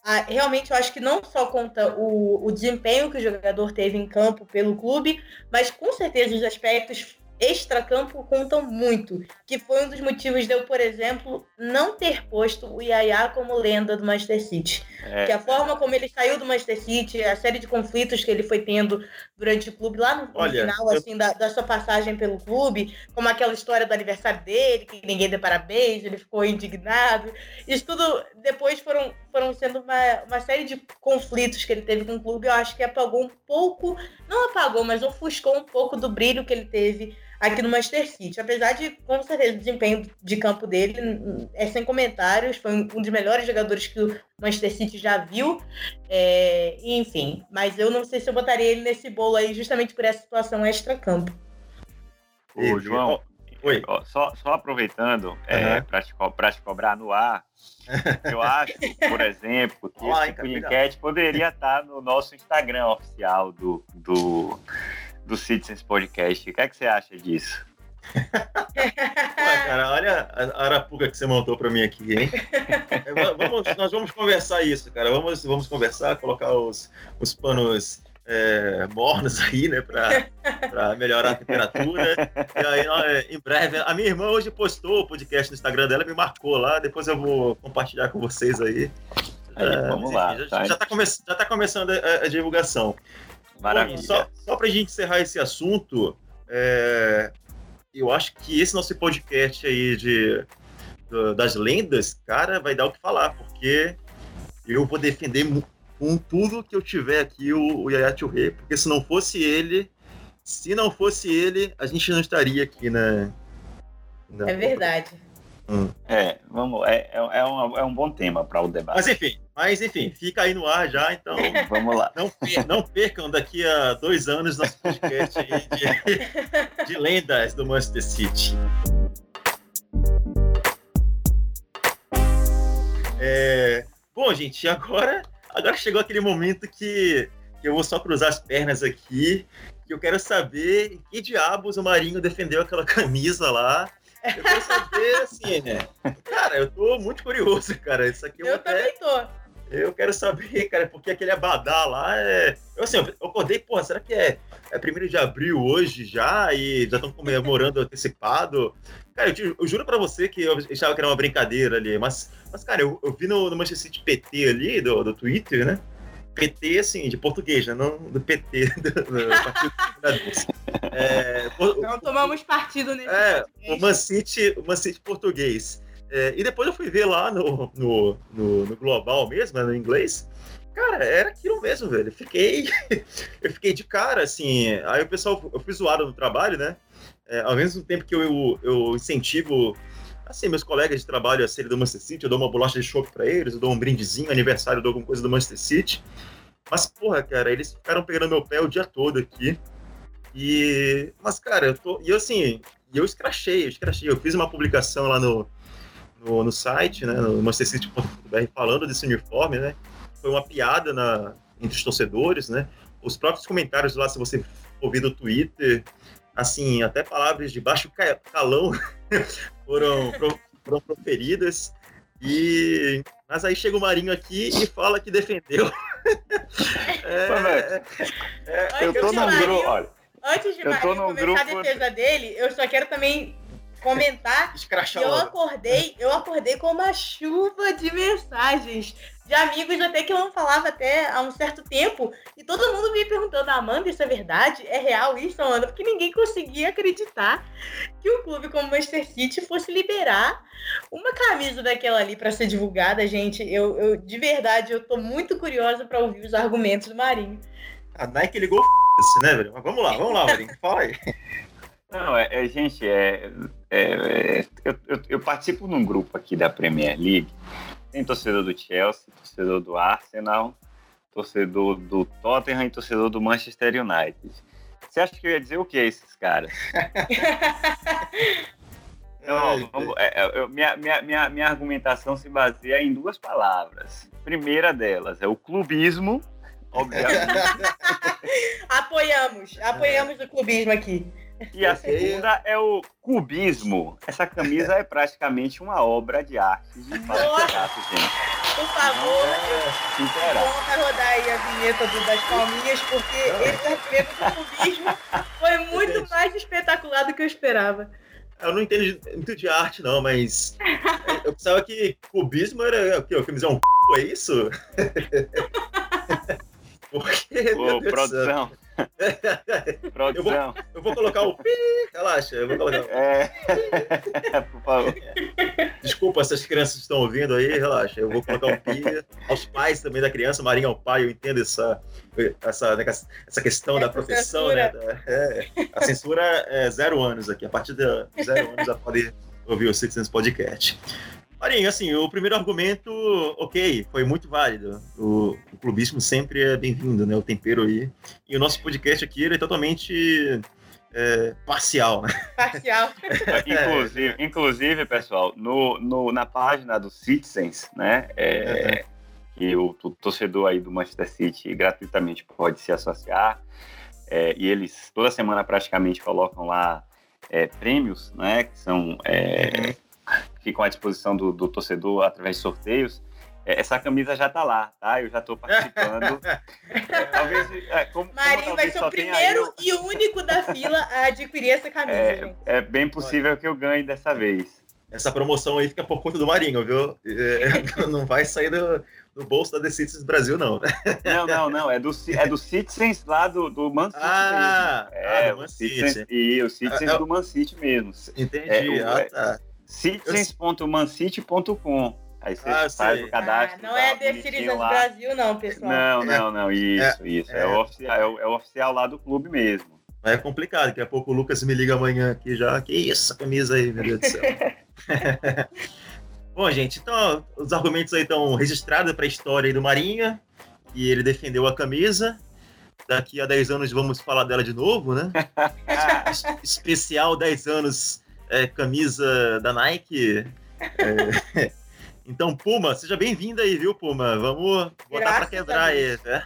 Ah, realmente eu acho que não só conta o, o desempenho que o jogador teve em campo pelo clube, mas com certeza os aspectos extracampo contam muito, que foi um dos motivos de eu, por exemplo, não ter posto o Yaya como lenda do Manchester City. É. Que a forma como ele saiu do Manchester City, a série de conflitos que ele foi tendo durante o clube, lá no, Olha, final, eu... assim, da, da, sua passagem pelo clube, como aquela história do aniversário dele, que ninguém deu parabéns, ele ficou indignado. Isso tudo depois foram, foram sendo uma, uma série de conflitos que ele teve com o clube, eu acho que apagou um pouco, não apagou, mas ofuscou um pouco do brilho que ele teve aqui no Manchester City. Apesar de, com certeza, o desempenho de campo dele é sem comentários, foi um dos melhores jogadores que o Manchester City já viu. É, enfim, mas eu não sei se eu botaria ele nesse bolo aí justamente por essa situação extra-campo. Ô, João, Oi. Só, só aproveitando uhum. é, para te, te cobrar no ar, eu acho, por exemplo, que Olá, esse tipo enquete poderia estar no nosso Instagram oficial do, do, do Citizens Podcast. O que, é que você acha disso? Ué, cara, olha a arapuca que você montou para mim aqui, hein? É, vamos, nós vamos conversar isso, cara. Vamos, vamos conversar, colocar os, os panos é, mornos aí, né, para melhorar a temperatura. E aí, é, em breve, a minha irmã hoje postou o podcast no Instagram dela, me marcou lá. Depois eu vou compartilhar com vocês aí. aí é, vamos lá. Já, tá, já, tá come, já tá começando a, a divulgação. Maravilha. Bom, só, só para a gente encerrar esse assunto, é, eu acho que esse nosso podcast aí de, de, das lendas, cara, vai dar o que falar, porque eu vou defender com tudo que eu tiver aqui o, o Yaya Touré, porque se não fosse ele, se não fosse ele, a gente não estaria aqui na. na é verdade. Hum. É, vamos, é, é, é, um, é um bom tema para o debate. Mas enfim, mas enfim, fica aí no ar já, então. vamos lá. Não, não percam daqui a dois anos nosso podcast de, de lendas do Manchester City. É, bom, gente, agora, agora chegou aquele momento que, que eu vou só cruzar as pernas aqui, que eu quero saber em que diabos o Marinho defendeu aquela camisa lá eu quero saber, assim, né? Cara, eu tô muito curioso, cara. Isso aqui eu, eu também tô. Eu quero saber, cara, porque aquele abadá lá é. Eu assim, eu acordei, porra, será que é, é 1 de abril hoje já? E já estão comemorando antecipado? Cara, eu, te, eu, juro pra você que eu achava que era uma brincadeira ali, mas, mas cara, eu, eu vi no, no Manchester City PT ali, do, do Twitter, né? PT, assim, de português, né? não do PT, do, do Partido é, Não tomamos partido nesse É, o Man City, o Man City português. É, e depois eu fui ver lá no, no, no, no Global mesmo, né, no inglês. Cara, era aquilo mesmo, velho. Fiquei, eu fiquei de cara, assim. Aí o pessoal, eu fui zoado no trabalho, né? É, ao mesmo tempo que eu, eu incentivo assim, meus colegas de trabalho a serem do Manchester City, eu dou uma bolacha de chope para eles, eu dou um brindezinho, aniversário, eu dou alguma coisa do Manchester City. Mas, porra, cara, eles ficaram pegando meu pé o dia todo aqui. E. Mas, cara, eu tô. E eu, assim, eu escrachei, eu escrachei. Eu fiz uma publicação lá no, no, no site, né, no manchestercity.br, falando desse uniforme, né? Foi uma piada na, entre os torcedores, né? Os próprios comentários lá, se você ouvir no Twitter, assim, até palavras de baixo calão foram, foram proferidas. E mas aí chega o Marinho aqui e fala que defendeu. é, é, eu tô num grupo, olha. Antes de Marinho começar grupo... a defesa dele, eu só quero também comentar que eu acordei, eu acordei com uma chuva de mensagens de amigos até que eu não falava até há um certo tempo. E todo mundo me perguntando, Amanda, isso é verdade? É real isso, Amanda? Porque ninguém conseguia acreditar que o clube como Manchester City fosse liberar uma camisa daquela ali para ser divulgada, gente. Eu, eu, de verdade, eu tô muito curiosa para ouvir os argumentos do Marinho. A Nike ligou o né, velho? Mas vamos lá, vamos lá, Marinho. Fala aí. Não, é, é gente, é, é, é eu, eu, eu, participo num grupo aqui da Premier League. Tem torcedor do Chelsea, torcedor do Arsenal, torcedor do Tottenham e torcedor do Manchester United. Você acha que eu ia dizer o que esses caras? Então, vamos, é, é, eu, minha, minha, minha, minha argumentação se baseia em duas palavras. Primeira delas é o clubismo, obviamente. apoiamos, apoiamos o clubismo aqui. E a segunda é o cubismo. Essa camisa é praticamente uma obra de arte de Nossa, gente. Por favor, é, vamos rodar aí a vinheta do, das palminhas, porque esse argumento do cubismo foi muito mais espetacular do que eu esperava. Eu não entendo muito de arte, não, mas eu pensava que cubismo era o quê? O camisa é um c... é isso? Por quê? Ô, produção. Produção. Eu vou, eu vou colocar o pi, relaxa, eu vou colocar. É. Por favor. Desculpa se as crianças estão ouvindo aí, relaxa. Eu vou colocar o pi. Aos pais também da criança, Marinho é o pai, eu entendo essa, essa, né, essa questão da profissão, né? É, a censura é zero anos aqui. A partir de zero anos já pode ouvir o Citizens Podcast. Marinho, assim, o primeiro argumento, ok, foi muito válido. O, o clubismo sempre é bem-vindo, né? O tempero aí. E o nosso podcast aqui ele é totalmente é, parcial, né? Parcial. inclusive, inclusive, pessoal, no, no, na página do Citizens, né? É, que o, o, torcedor aí do Manchester City gratuitamente pode se associar. É, e eles toda semana praticamente colocam lá é, prêmios, né? Que são é, uhum ficam à disposição do, do torcedor através de sorteios. É, essa camisa já está lá, tá? Eu já estou participando. é, talvez, é, como, Marinho como vai ser o primeiro eu... e o único da fila a adquirir essa camisa. É, é bem possível Olha. que eu ganhe dessa vez. Essa promoção aí fica por conta do Marinho, viu? É, não vai sair do, do bolso da The Citizens Brasil, não. Não, não, não. É do, é do Citizens lá do, do Man City ah, mesmo. É, ah, do Man City. Citizens, e o Citizens é, do Man City mesmo. Entendi. ah, tá citizens.mancity.com. Aí você ah, faz o cadastro. Ah, não é The Citizens Brasil, não, pessoal. Não, não, não. Isso, é, isso. É, é, o oficial, é, o, é o oficial lá do clube mesmo. É complicado, daqui a pouco o Lucas me liga amanhã aqui já. Que isso, a camisa aí, meu Deus do céu. Bom, gente, então os argumentos aí estão registrados para a história aí do Marinha, e ele defendeu a camisa. Daqui a 10 anos vamos falar dela de novo, né? Especial 10 anos é, camisa da Nike. É, então, Puma, seja bem-vinda aí, viu, Puma? Vamos botar para quebrar aí, né?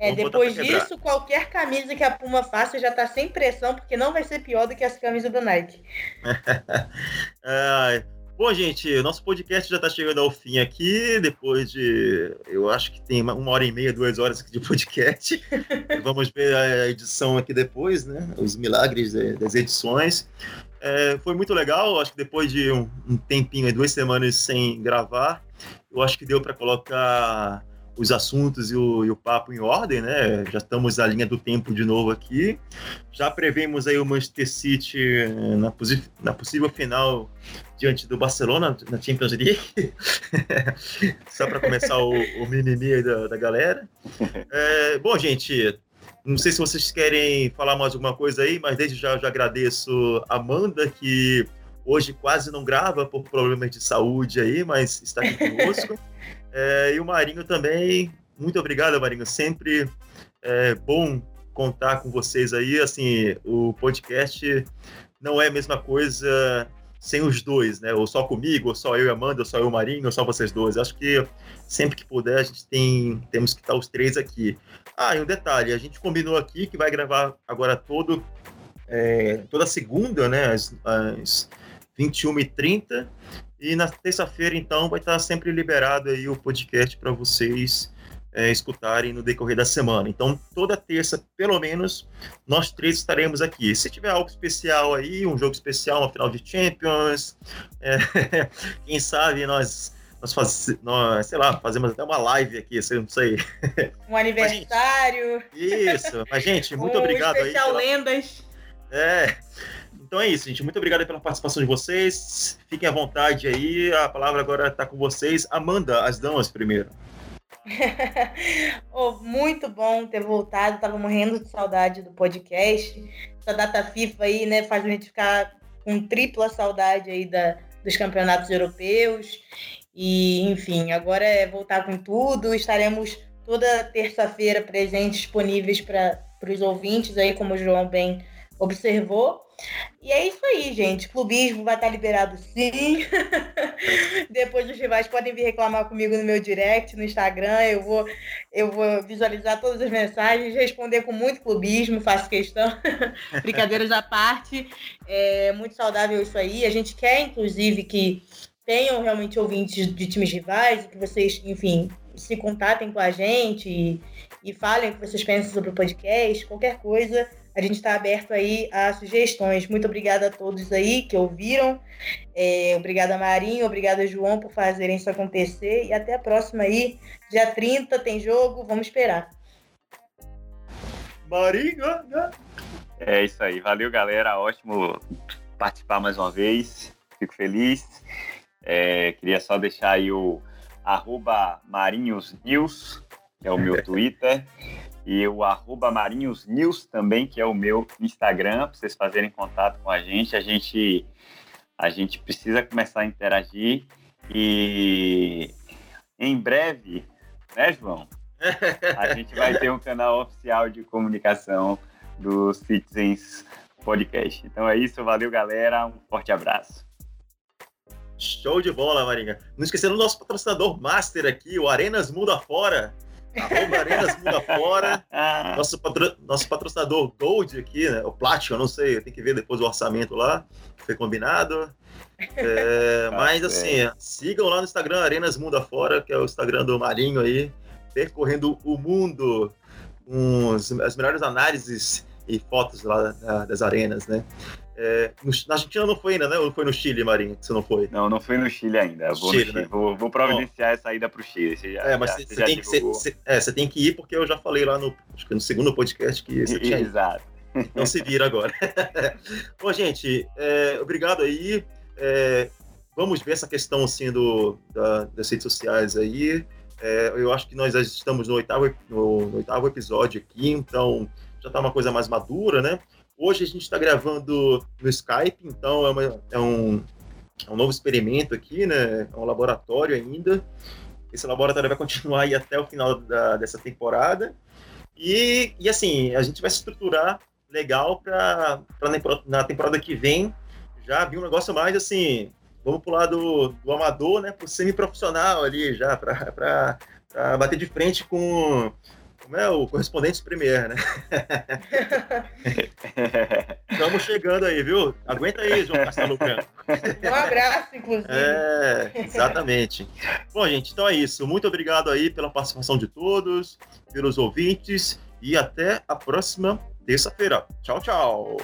É, depois disso, qualquer camisa que a Puma faça já tá sem pressão, porque não vai ser pior do que as camisas do Nike. é, bom, gente, nosso podcast já tá chegando ao fim aqui, depois de. Eu acho que tem uma hora e meia, duas horas de podcast. Vamos ver a edição aqui depois, né? Os milagres das edições. É, foi muito legal, acho que depois de um, um tempinho, duas semanas sem gravar, eu acho que deu para colocar os assuntos e o, e o, papo em ordem, né? Já estamos na linha do tempo de novo aqui. Já prevemos aí o Manchester City eh, na, na possível final diante do Barcelona na Champions League. Só para começar o, o mimimi da, da galera. É, bom, gente, não sei se vocês querem falar mais alguma coisa aí, mas desde já, já agradeço a Amanda, que hoje quase não grava por problemas de saúde aí, mas está aqui conosco. é, e o Marinho também. Muito obrigado, Marinho. Sempre é bom contar com vocês aí. Assim, o podcast não é a mesma coisa sem os dois, né? Ou só comigo, ou só eu e Amanda, ou só eu e Marinho, ou só vocês dois. Acho que sempre que puder, a gente tem, temos que estar os três aqui. Ah, e um detalhe, a gente combinou aqui que vai gravar agora todo, é, toda segunda, né, às, às 21h30, e na terça-feira, então, vai estar sempre liberado aí o podcast para vocês é, escutarem no decorrer da semana. Então, toda terça, pelo menos, nós três estaremos aqui. Se tiver algo especial aí, um jogo especial, uma final de Champions, é, quem sabe nós nós, faz, nós, sei lá, fazemos até uma live aqui, não sei. Um aniversário. Mas, gente, isso. Mas, gente, muito um obrigado especial aí. Especial pela... Lendas. É. Então é isso, gente. Muito obrigado pela participação de vocês. Fiquem à vontade aí. A palavra agora está com vocês. Amanda, as damas primeiro. oh, muito bom ter voltado, tava morrendo de saudade do podcast. Essa data FIFA aí, né, faz a gente ficar com tripla saudade aí da, dos campeonatos europeus. E, enfim, agora é voltar com tudo. Estaremos toda terça-feira presentes, disponíveis para os ouvintes aí, como o João bem observou. E é isso aí, gente. Clubismo vai estar liberado sim. Depois os rivais podem vir reclamar comigo no meu direct, no Instagram. Eu vou, eu vou visualizar todas as mensagens, responder com muito clubismo, faço questão. Brincadeiras à parte. É muito saudável isso aí. A gente quer, inclusive, que tenham realmente ouvintes de times rivais, que vocês, enfim, se contatem com a gente e, e falem o que vocês pensam sobre o podcast, qualquer coisa a gente está aberto aí a sugestões. Muito obrigada a todos aí que ouviram. É, obrigada, Marinho. Obrigada, João, por fazerem isso acontecer. E até a próxima aí. Dia 30 tem jogo. Vamos esperar. Marinho! Né? É isso aí. Valeu, galera. Ótimo participar mais uma vez. Fico feliz. É, queria só deixar aí o arroba marinhosnews, que é o meu Twitter e o arroba Marinhos News também, que é o meu Instagram, para vocês fazerem contato com a gente. A gente, a gente precisa começar a interagir e em breve, né, João? A gente vai ter um canal oficial de comunicação do Citizens Podcast. Então é isso, valeu galera, um forte abraço. Show de bola, Marinha. Não esquecendo do nosso patrocinador master aqui, o Arenas Mundo Afora. Arroba Arenas Mundo Afora. Nosso, patro, nosso patrocinador Gold aqui, né? O Platinum, eu não sei, tem que ver depois o orçamento lá, foi combinado. É, mas assim, sigam lá no Instagram Arenas Mundo Afora, que é o Instagram do Marinho aí, percorrendo o mundo com as melhores análises e fotos lá das arenas, né? É, no, na Argentina não foi ainda, né? Ou foi no Chile, Marinho, você não foi? Não, não foi no Chile ainda. Vou, Chile, Chile. Né? vou, vou providenciar essa ida para o Chile. Você já, é, mas você, tem que, você, é, você tem que ir porque eu já falei lá no, no segundo podcast que você tinha Exato. Então se vira agora. Bom, gente, é, obrigado aí. É, vamos ver essa questão assim do, da, das redes sociais aí. É, eu acho que nós já estamos no oitavo, no, no oitavo episódio aqui, então já está uma coisa mais madura, né? Hoje a gente está gravando no Skype, então é, uma, é, um, é um novo experimento aqui, né? É um laboratório ainda. Esse laboratório vai continuar aí até o final da, dessa temporada. E, e assim, a gente vai se estruturar legal para na temporada que vem já vir um negócio mais assim. Vamos pular do, do amador né, para o semi-profissional ali já, para bater de frente com como é o correspondente Premier, né? Estamos chegando aí, viu? Aguenta aí, João Castelo Branco. Um abraço, inclusive. É, exatamente. Bom, gente, então é isso. Muito obrigado aí pela participação de todos, pelos ouvintes e até a próxima terça-feira. Tchau, tchau.